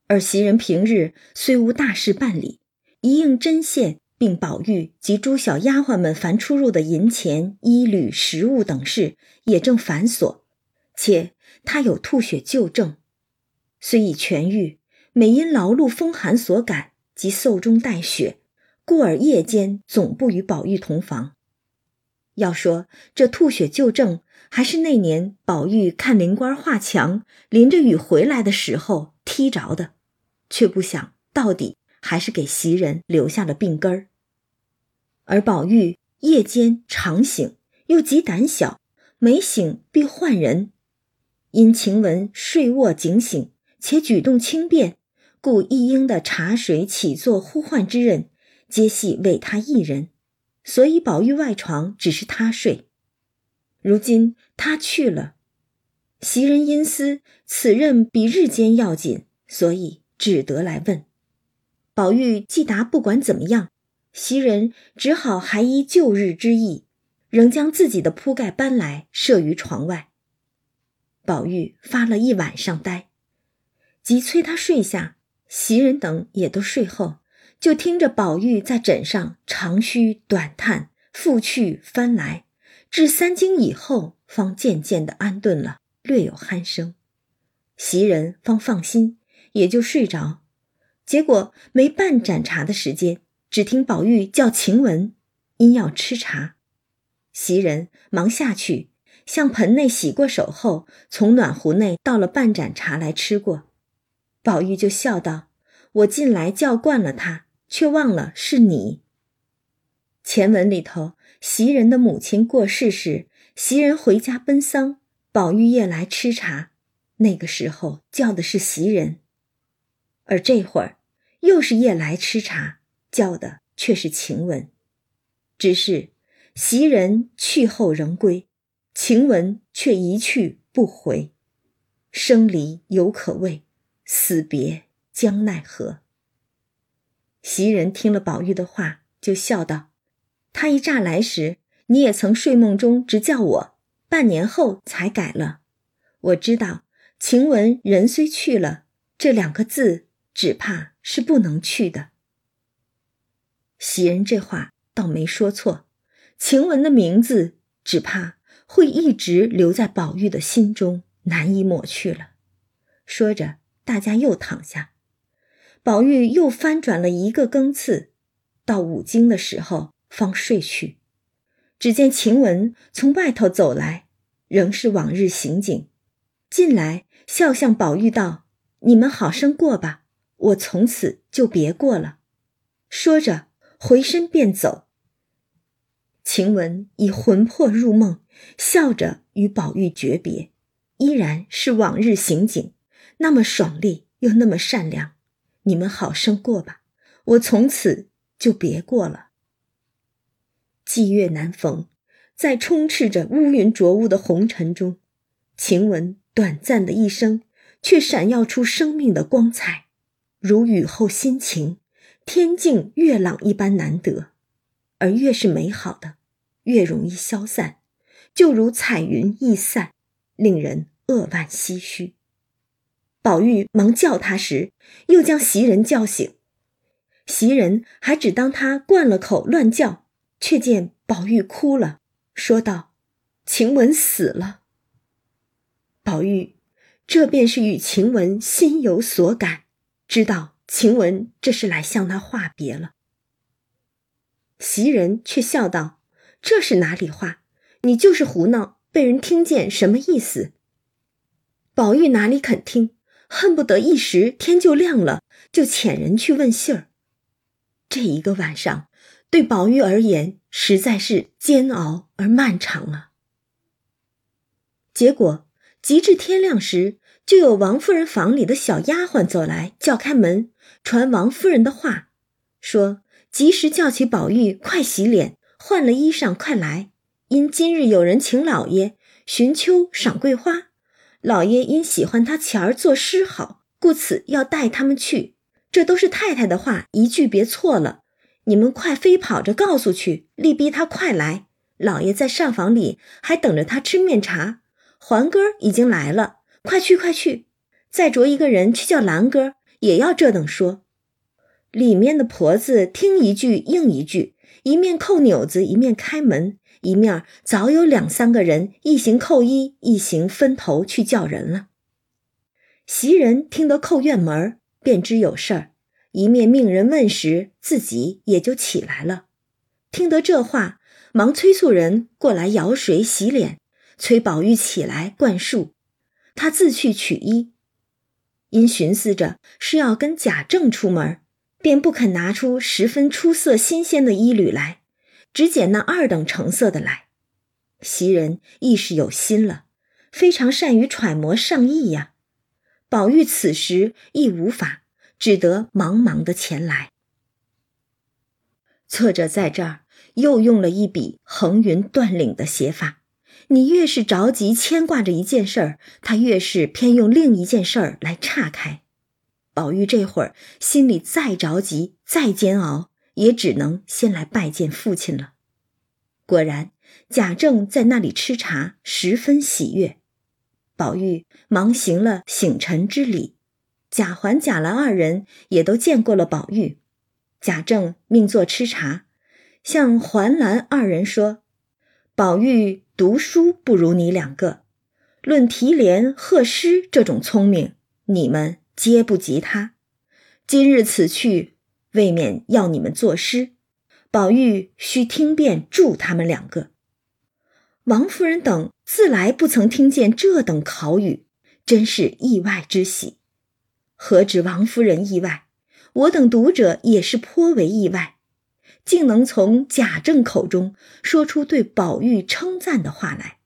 [SPEAKER 2] 而袭人平日虽无大事办理，一应针线，并宝玉及诸小丫鬟们凡出入的银钱、衣履、食物等事，也正繁琐。且他有吐血旧症，虽已痊愈，每因劳碌风寒所感，即嗽中带血。故而夜间总不与宝玉同房。要说这吐血旧症，还是那年宝玉看灵官画墙，淋着雨回来的时候踢着的，却不想到底还是给袭人留下了病根儿。而宝玉夜间常醒，又极胆小，每醒必唤人。因晴雯睡卧警醒，且举动轻便，故一应的茶水、起坐、呼唤之人。皆系为他一人，所以宝玉外床只是他睡。如今他去了，袭人因思此任比日间要紧，
[SPEAKER 1] 所以只得来问。宝玉既答不管怎么样，袭人只好还依旧日之意，仍将自己的铺盖搬来设于床外。宝玉发了一晚上呆，即催他睡下，袭人等也都睡后，就听着宝玉在枕上长吁短叹，复去翻来，至三更以后，方渐渐的安顿了，略有鼾声。袭人方放心，也就睡着。结果没半盏茶的时间，只听宝玉叫晴雯，因要吃茶，袭人忙下去。向盆内洗过手后，从暖壶内倒了半盏茶来吃过。宝玉就笑道：“我进来叫惯了他，却忘了是你。”前文里头，袭人的母亲过世时，袭人回家奔丧，宝玉夜来吃茶，那个时候叫的是袭人，而这会儿又是夜来吃茶，叫的却是晴雯。只是袭人去后仍归。晴雯却一去不回，生离犹可畏，死别将奈何？袭人听了宝玉的话，就笑道：“他一乍来时，你也曾睡梦中直叫我，半年后才改了。我知道晴雯人虽去了，这两个字只怕是不能去的。”袭人这话倒没说错，晴雯的名字只怕。会一直留在宝玉的心中，难以抹去了。说着，大家又躺下，宝玉又翻转了一个更次，到五更的时候方睡去。只见晴雯从外头走来，仍是往日行景，进来笑向宝玉道：“你们好生过吧，我从此就别过了。”说着，回身便走。晴雯已魂魄入梦。笑着与宝玉诀别，依然是往日行景，那么爽利又那么善良。你们好生过吧，我从此就别过了。霁月难逢，在充斥着乌云浊雾的红尘中，晴雯短暂的一生，却闪耀出生命的光彩，如雨后心晴，天净月朗一般难得。而越是美好的，越容易消散。就如彩云易散，令人扼腕唏嘘。宝玉忙叫他时，又将袭人叫醒。袭人还只当他灌了口乱叫，却见宝玉哭了，说道：“晴雯死了。”宝玉这便是与晴雯心有所感，知道晴雯这是来向他话别了。袭人却笑道：“这是哪里话？”你就是胡闹，被人听见什么意思？宝玉哪里肯听，恨不得一时天就亮了，就遣人去问信儿。这一个晚上，对宝玉而言实在是煎熬而漫长了。结果，及至天亮时，就有王夫人房里的小丫鬟走来，叫开门，传王夫人的话，说及时叫起宝玉，快洗脸，换了衣裳，快来。因今日有人请老爷寻秋赏桂花，老爷因喜欢他钱儿作诗好，故此要带他们去。这都是太太的话，一句别错了。你们快飞跑着告诉去，力逼他快来。老爷在上房里还等着他吃面茶。环哥已经来了，快去快去！再着一个人去叫兰哥，也要这等说。里面的婆子听一句应一句，一面扣钮子，一面开门。一面早有两三个人，一行扣衣，一行分头去叫人了。袭人听得扣院门，便知有事儿，一面命人问时，自己也就起来了。听得这话，忙催促人过来舀水洗脸，催宝玉起来灌漱，他自去取衣。因寻思着是要跟贾政出门，便不肯拿出十分出色新鲜的衣履来。只捡那二等成色的来，袭人亦是有心了，非常善于揣摩上意呀。宝玉此时亦无法，只得忙忙的前来。作者在这儿又用了一笔横云断岭的写法，你越是着急牵挂着一件事儿，他越是偏用另一件事儿来岔开。宝玉这会儿心里再着急、再煎熬，也只能先来拜见父亲了。果然，贾政在那里吃茶，十分喜悦。宝玉忙行了醒臣之礼，贾环、贾兰二人也都见过了宝玉。贾政命坐吃茶，向环、兰二人说：“宝玉读书不如你两个，论提联、贺诗这种聪明，你们皆不及他。今日此去，未免要你们作诗。”宝玉须听遍助他们两个。王夫人等自来不曾听见这等考语，真是意外之喜。何止王夫人意外，我等读者也是颇为意外，竟能从贾政口中说出对宝玉称赞的话来，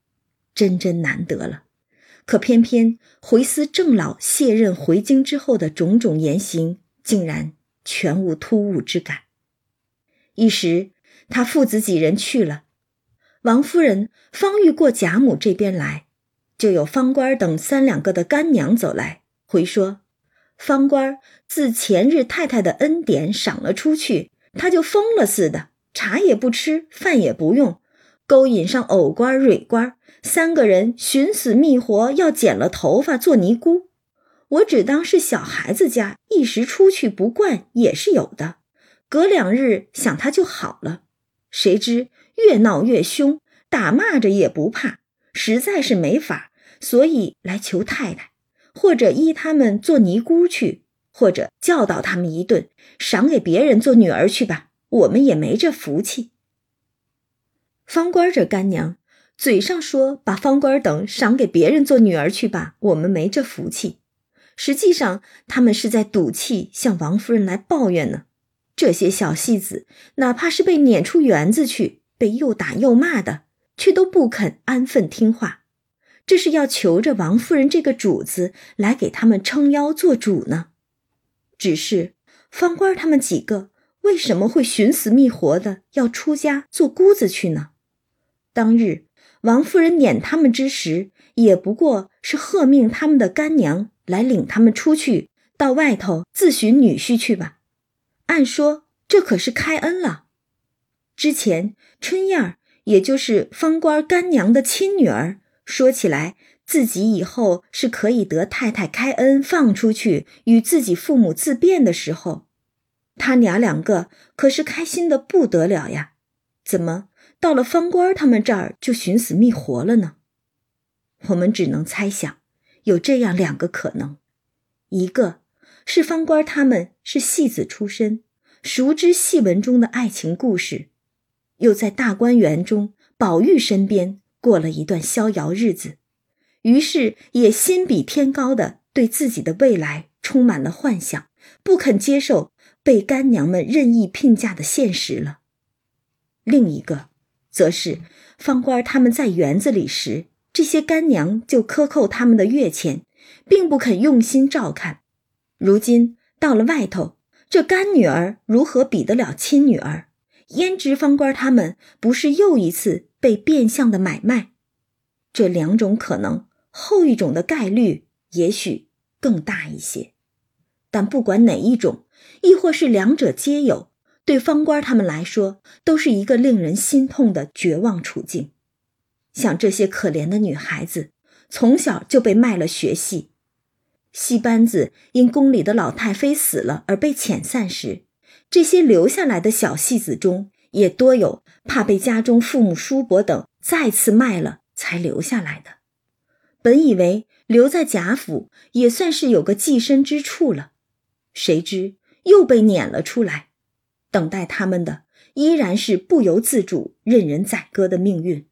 [SPEAKER 1] 真真难得了。可偏偏回思郑老卸任回京之后的种种言行，竟然全无突兀之感。一时，他父子几人去了，王夫人方欲过贾母这边来，就有方官等三两个的干娘走来回说：“方官自前日太太的恩典赏了出去，他就疯了似的，茶也不吃，饭也不用，勾引上藕官、蕊官，三个人寻死觅活，要剪了头发做尼姑。我只当是小孩子家，一时出去不惯也是有的。”隔两日想他就好了，谁知越闹越凶，打骂着也不怕，实在是没法，所以来求太太，或者依他们做尼姑去，或者教导他们一顿，赏给别人做女儿去吧。我们也没这福气。方官这干娘嘴上说把方官等赏给别人做女儿去吧，我们没这福气，实际上他们是在赌气向王夫人来抱怨呢。这些小戏子，哪怕是被撵出园子去，被又打又骂的，却都不肯安分听话。这是要求着王夫人这个主子来给他们撑腰做主呢。只是方官他们几个为什么会寻死觅活的要出家做姑子去呢？当日王夫人撵他们之时，也不过是喝命他们的干娘来领他们出去，到外头自寻女婿去吧。按说这可是开恩了。之前春燕儿，也就是方官干娘的亲女儿，说起来自己以后是可以得太太开恩放出去与自己父母自便的时候，他娘两个可是开心的不得了呀。怎么到了方官他们这儿就寻死觅活了呢？我们只能猜想，有这样两个可能：一个。是方官他们是戏子出身，熟知戏文中的爱情故事，又在大观园中宝玉身边过了一段逍遥日子，于是也心比天高的对自己的未来充满了幻想，不肯接受被干娘们任意聘嫁的现实了。另一个，则是方官他们在园子里时，这些干娘就克扣他们的月钱，并不肯用心照看。如今到了外头，这干女儿如何比得了亲女儿？胭脂方官他们不是又一次被变相的买卖？这两种可能，后一种的概率也许更大一些。但不管哪一种，亦或是两者皆有，对方官他们来说，都是一个令人心痛的绝望处境。像这些可怜的女孩子，从小就被卖了学戏。戏班子因宫里的老太妃死了而被遣散时，这些留下来的小戏子中，也多有怕被家中父母叔伯等再次卖了才留下来的。本以为留在贾府也算是有个寄身之处了，谁知又被撵了出来，等待他们的依然是不由自主任人宰割的命运。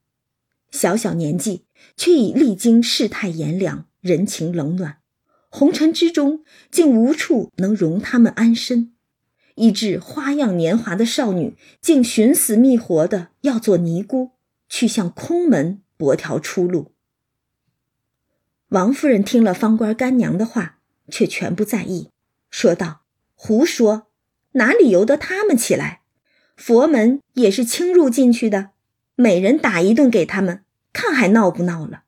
[SPEAKER 1] 小小年纪，却已历经世态炎凉、人情冷暖。红尘之中，竟无处能容他们安身，以致花样年华的少女，竟寻死觅活的要做尼姑，去向空门博条出路。王夫人听了方官干娘的话，却全不在意，说道：“胡说，哪里由得他们起来？佛门也是轻入进去的，每人打一顿给他们，看还闹不闹了。”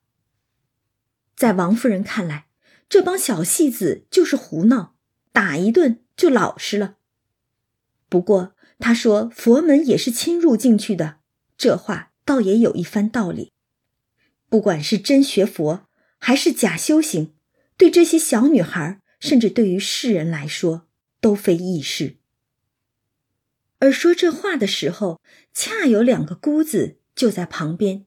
[SPEAKER 1] 在王夫人看来。这帮小戏子就是胡闹，
[SPEAKER 2] 打一顿就老实了。不过他说佛门也是侵入进去的，这话倒也有一番道理。不管是真学佛还是假修行，对这些小女孩，甚至对于世人来说，都非易事。而说这话的时候，恰有两个姑子就在旁边。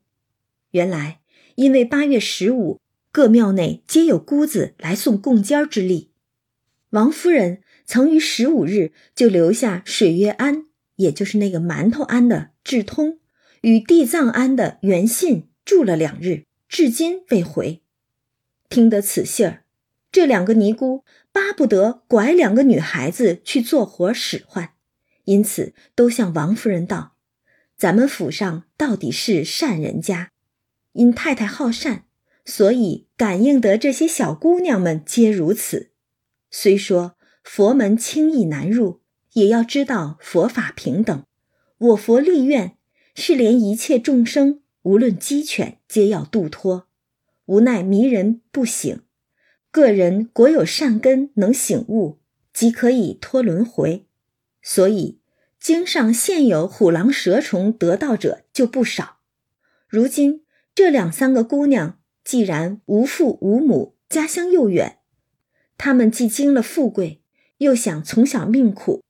[SPEAKER 2] 原来，因为八月十五，各庙内皆有姑子来送供尖之力，王夫人曾于十五日就留下水月庵，也就是那个馒头庵的智通，与地藏庵的元信。住了两日，至今未回。听得此信儿，这两个尼姑巴不得拐两个女孩子去做活使唤，因此都向王夫人道：“咱们府上到底是善人家，因太太好善，所以感应得这些小姑娘们皆如此。虽说佛门轻易难入，也要知道佛法平等。我佛立愿是连一切众生。”无论鸡犬，皆要度脱。无奈迷人不醒，个人果有善根，能醒悟，即可以脱轮回。所以经上现有虎狼蛇虫得道者就不少。如今这两三个姑娘，既然无父无母，家乡又远，她们既经了富贵，又想从小命苦，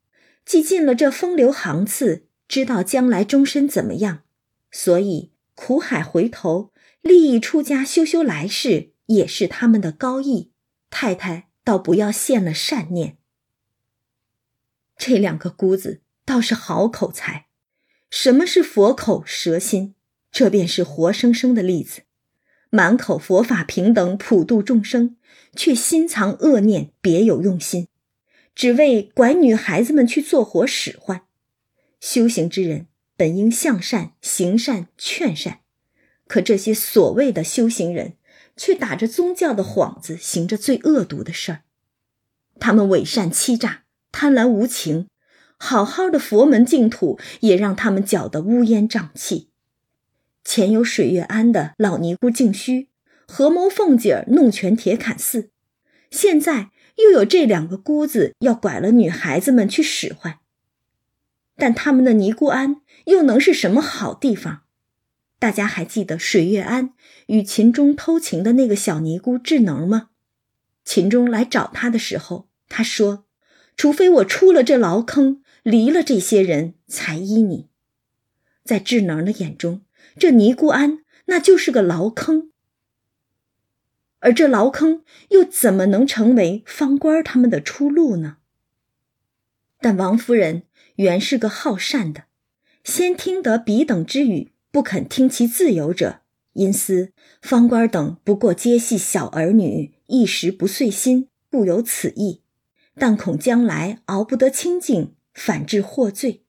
[SPEAKER 2] 既进了这风流行次，知道将来终身怎么样，所以。苦海回头，利益出家修修来世，也是他们的高义。太太倒不要现了善念。这两个姑子倒是好口才。什么是佛口蛇心？这便是活生生的例子。满口佛法平等，普度众生，却心藏恶念，别有用心，只为拐女孩子们去做活使唤。修行之人。本应向善、行善、劝善，可这些所谓的修行人，却打着宗教的幌子，行着最恶毒的事儿。他们伪善欺诈、贪婪无情，好好的佛门净土也让他们搅得乌烟瘴气。前有水月庵的老尼姑净虚，合谋凤姐儿弄权铁槛寺，现在又有这两个姑子要拐了女孩子们去使唤。但他们的尼姑庵又能是什么好地方？大家还记得水月庵与秦钟偷情的那个小尼姑智能吗？秦钟来找他的时候，他说：“除非我出了这牢坑，离了这些人才依你。”在智能的眼中，这尼姑庵那就是个牢坑，而这牢坑又怎么能成为方官他们的出路呢？但王夫人。原是个好善的，先听得彼等之语，不肯听其自由者，因思方官等不过皆系小儿女，一时不遂心，故有此意。但恐将来熬不得清净，反致获罪。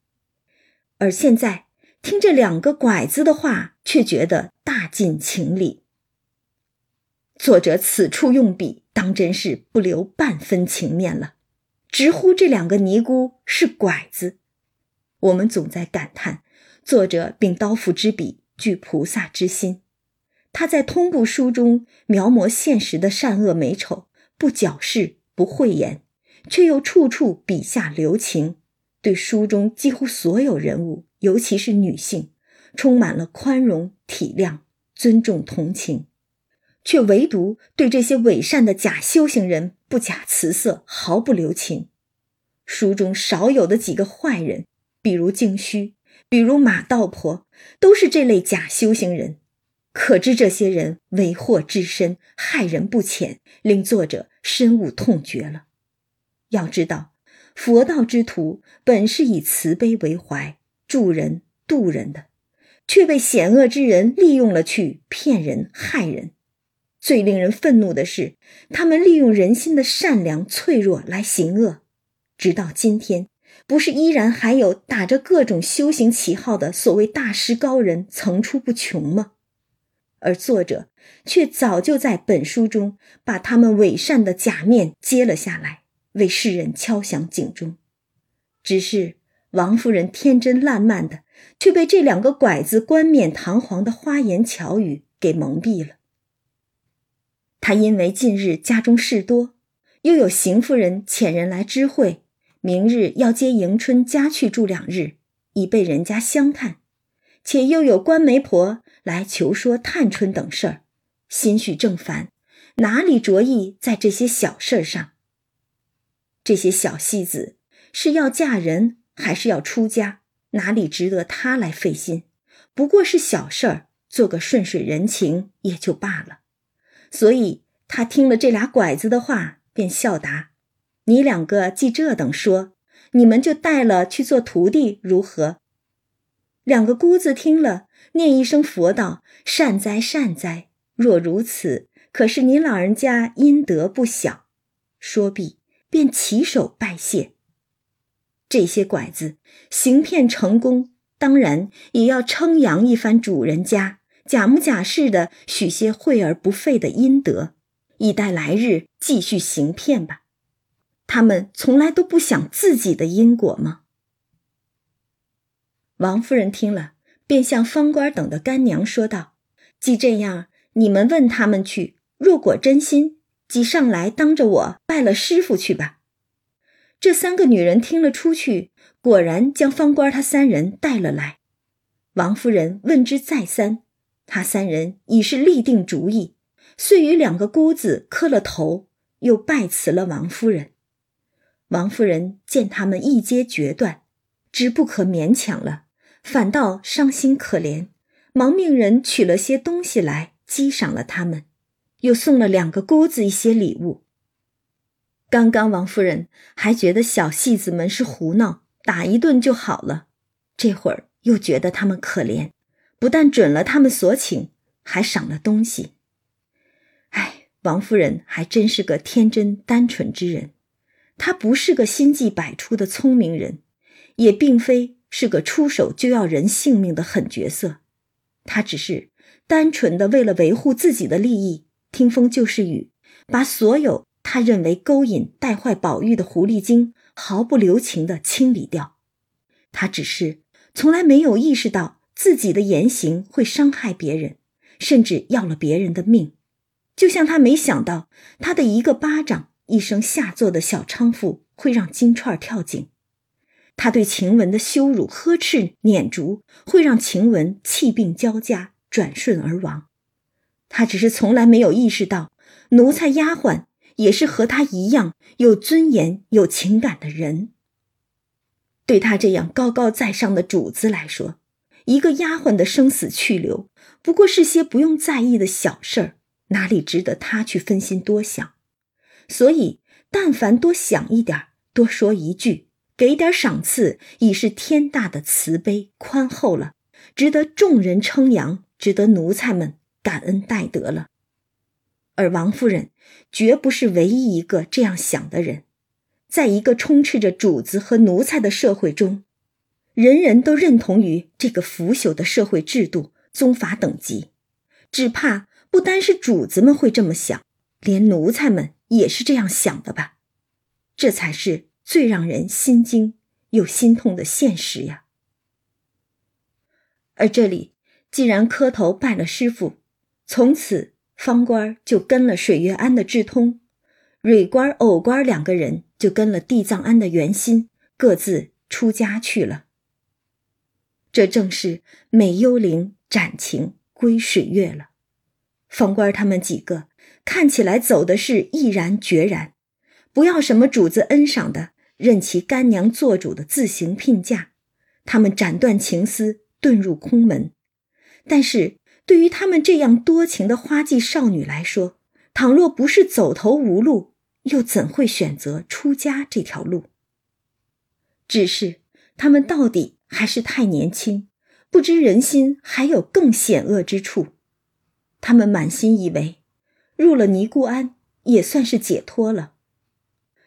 [SPEAKER 2] 而现在听这两个拐子的话，却觉得大尽情理。作者此处用笔，当真是不留半分情面了，直呼这两个尼姑是拐子。我们总在感叹，作者秉刀斧之笔，具菩萨之心。他在通部书中描摹现实的善恶美丑，不矫饰，不讳言，却又处处笔下留情，对书中几乎所有人物，尤其是女性，充满了宽容、体谅、尊重、同情，却唯独对这些伪善的假修行人不假辞色，毫不留情。书中少有的几个坏人。比如净虚，比如马道婆，都是这类假修行人。可知这些人为祸至深，害人不浅，令作者深恶痛绝了。要知道，佛道之徒本是以慈悲为怀，助人度人的，却被险恶之人利用了去骗人害人。最令人愤怒的是，他们利用人心的善良脆弱来行恶，直到今天。不是依然还有打着各种修行旗号的所谓大师高人层出不穷吗？而作者却早就在本书中把他们伪善的假面揭了下来，为世人敲响警钟。只是王夫人天真烂漫的，却被这两个拐子冠冕堂皇的花言巧语给蒙蔽了。他因为近日家中事多，又有邢夫人遣人来知会，明日要接迎春家去住两日，以备人家相探；且又有官媒婆来求说探春等事儿，心绪正烦，哪里着意在这些小事儿上？这些小戏子是要嫁人还是要出家？哪里值得他来费心？不过是小事儿，做个顺水人情也就罢了。所以他听了这俩拐子的话。便笑答：“你两个既这等说，你们就带了去做徒弟如何？”两个姑子听了，念一声佛道：“善哉善哉！若如此，可是您老人家阴德不小。”说毕，便起手拜谢。这些拐子行骗成功，当然也要称扬一番主人家，假模假式的许些惠而不费的阴德。以待来日继续行骗吧。他们从来都不想自己的因果吗？王夫人听了，便向方官等的干娘说道：“既这样，你们问他们去。若果真心，即上来当着我拜了师傅去吧。”这三个女人听了出去，果然将方官他三人带了来。王夫人问之再三，他三人已是立定主意。遂与两个姑子磕了头，又拜辞了王夫人。王夫人见他们一皆决断，知不可勉强了，反倒伤心可怜，忙命人取了些东西来激赏了他们，又送了两个姑子一些礼物。刚刚王夫人还觉得小戏子们是胡闹，打一顿就好了，这会儿又觉得他们可怜，不但准了他们所请，还赏了东西。哎王夫人还真是个天真单纯之人，她不是个心计百出的聪明人，也并非是个出手就要人性命的狠角色。她只是单纯的为了维护自己的利益，听风就是雨，把所有他认为勾引带坏宝玉的狐狸精毫不留情的清理掉。他只是从来没有意识到自己的言行会伤害别人，甚至要了别人的命。就像他没想到，他的一个巴掌、一声下作的小娼妇会让金钏跳井；他对晴雯的羞辱、呵斥、撵逐，会让晴雯气病交加、转瞬而亡。他只是从来没有意识到，奴才、丫鬟也是和他一样有尊严、有情感的人。对他这样高高在上的主子来说，一个丫鬟的生死去留，不过是些不用在意的小事儿。哪里值得他去分心多想？所以，但凡多想一点，多说一句，给点赏赐，已是天大的慈悲宽厚了，值得众人称扬，值得奴才们感恩戴德了。而王夫人绝不是唯一一个这样想的人，在一个充斥着主子和奴才的社会中，人人都认同于这个腐朽的社会制度、宗法等级，只怕。不单是主子们会这么想，连奴才们也是这样想的吧？这才是最让人心惊又心痛的现实呀！而这里既然磕头拜了师傅，从此方官就跟了水月庵的智通，蕊官、藕官两个人就跟了地藏庵的圆心，各自出家去了。这正是美幽灵斩情归水月了。方官他们几个看起来走的是毅然决然，不要什么主子恩赏的，任其干娘做主的自行聘嫁，他们斩断情丝，遁入空门。但是对于他们这样多情的花季少女来说，倘若不是走投无路，又怎会选择出家这条路？只是他们到底还是太年轻，不知人心还有更险恶之处。他们满心以为，入了尼姑庵也算是解脱了，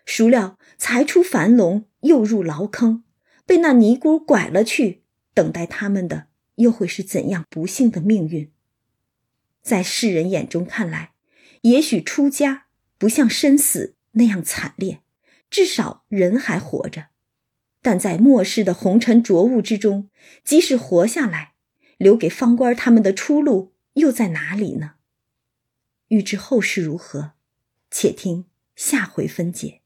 [SPEAKER 2] 孰料才出樊笼又入牢坑，被那尼姑拐了去，等待他们的又会是怎样不幸的命运？在世人眼中看来，也许出家不像身死那样惨烈，至少人还活着；但在末世的红尘浊物之中，即使活下来，留给方官他们的出路。又在哪里呢？欲知后事如何，且听
[SPEAKER 1] 下回分解。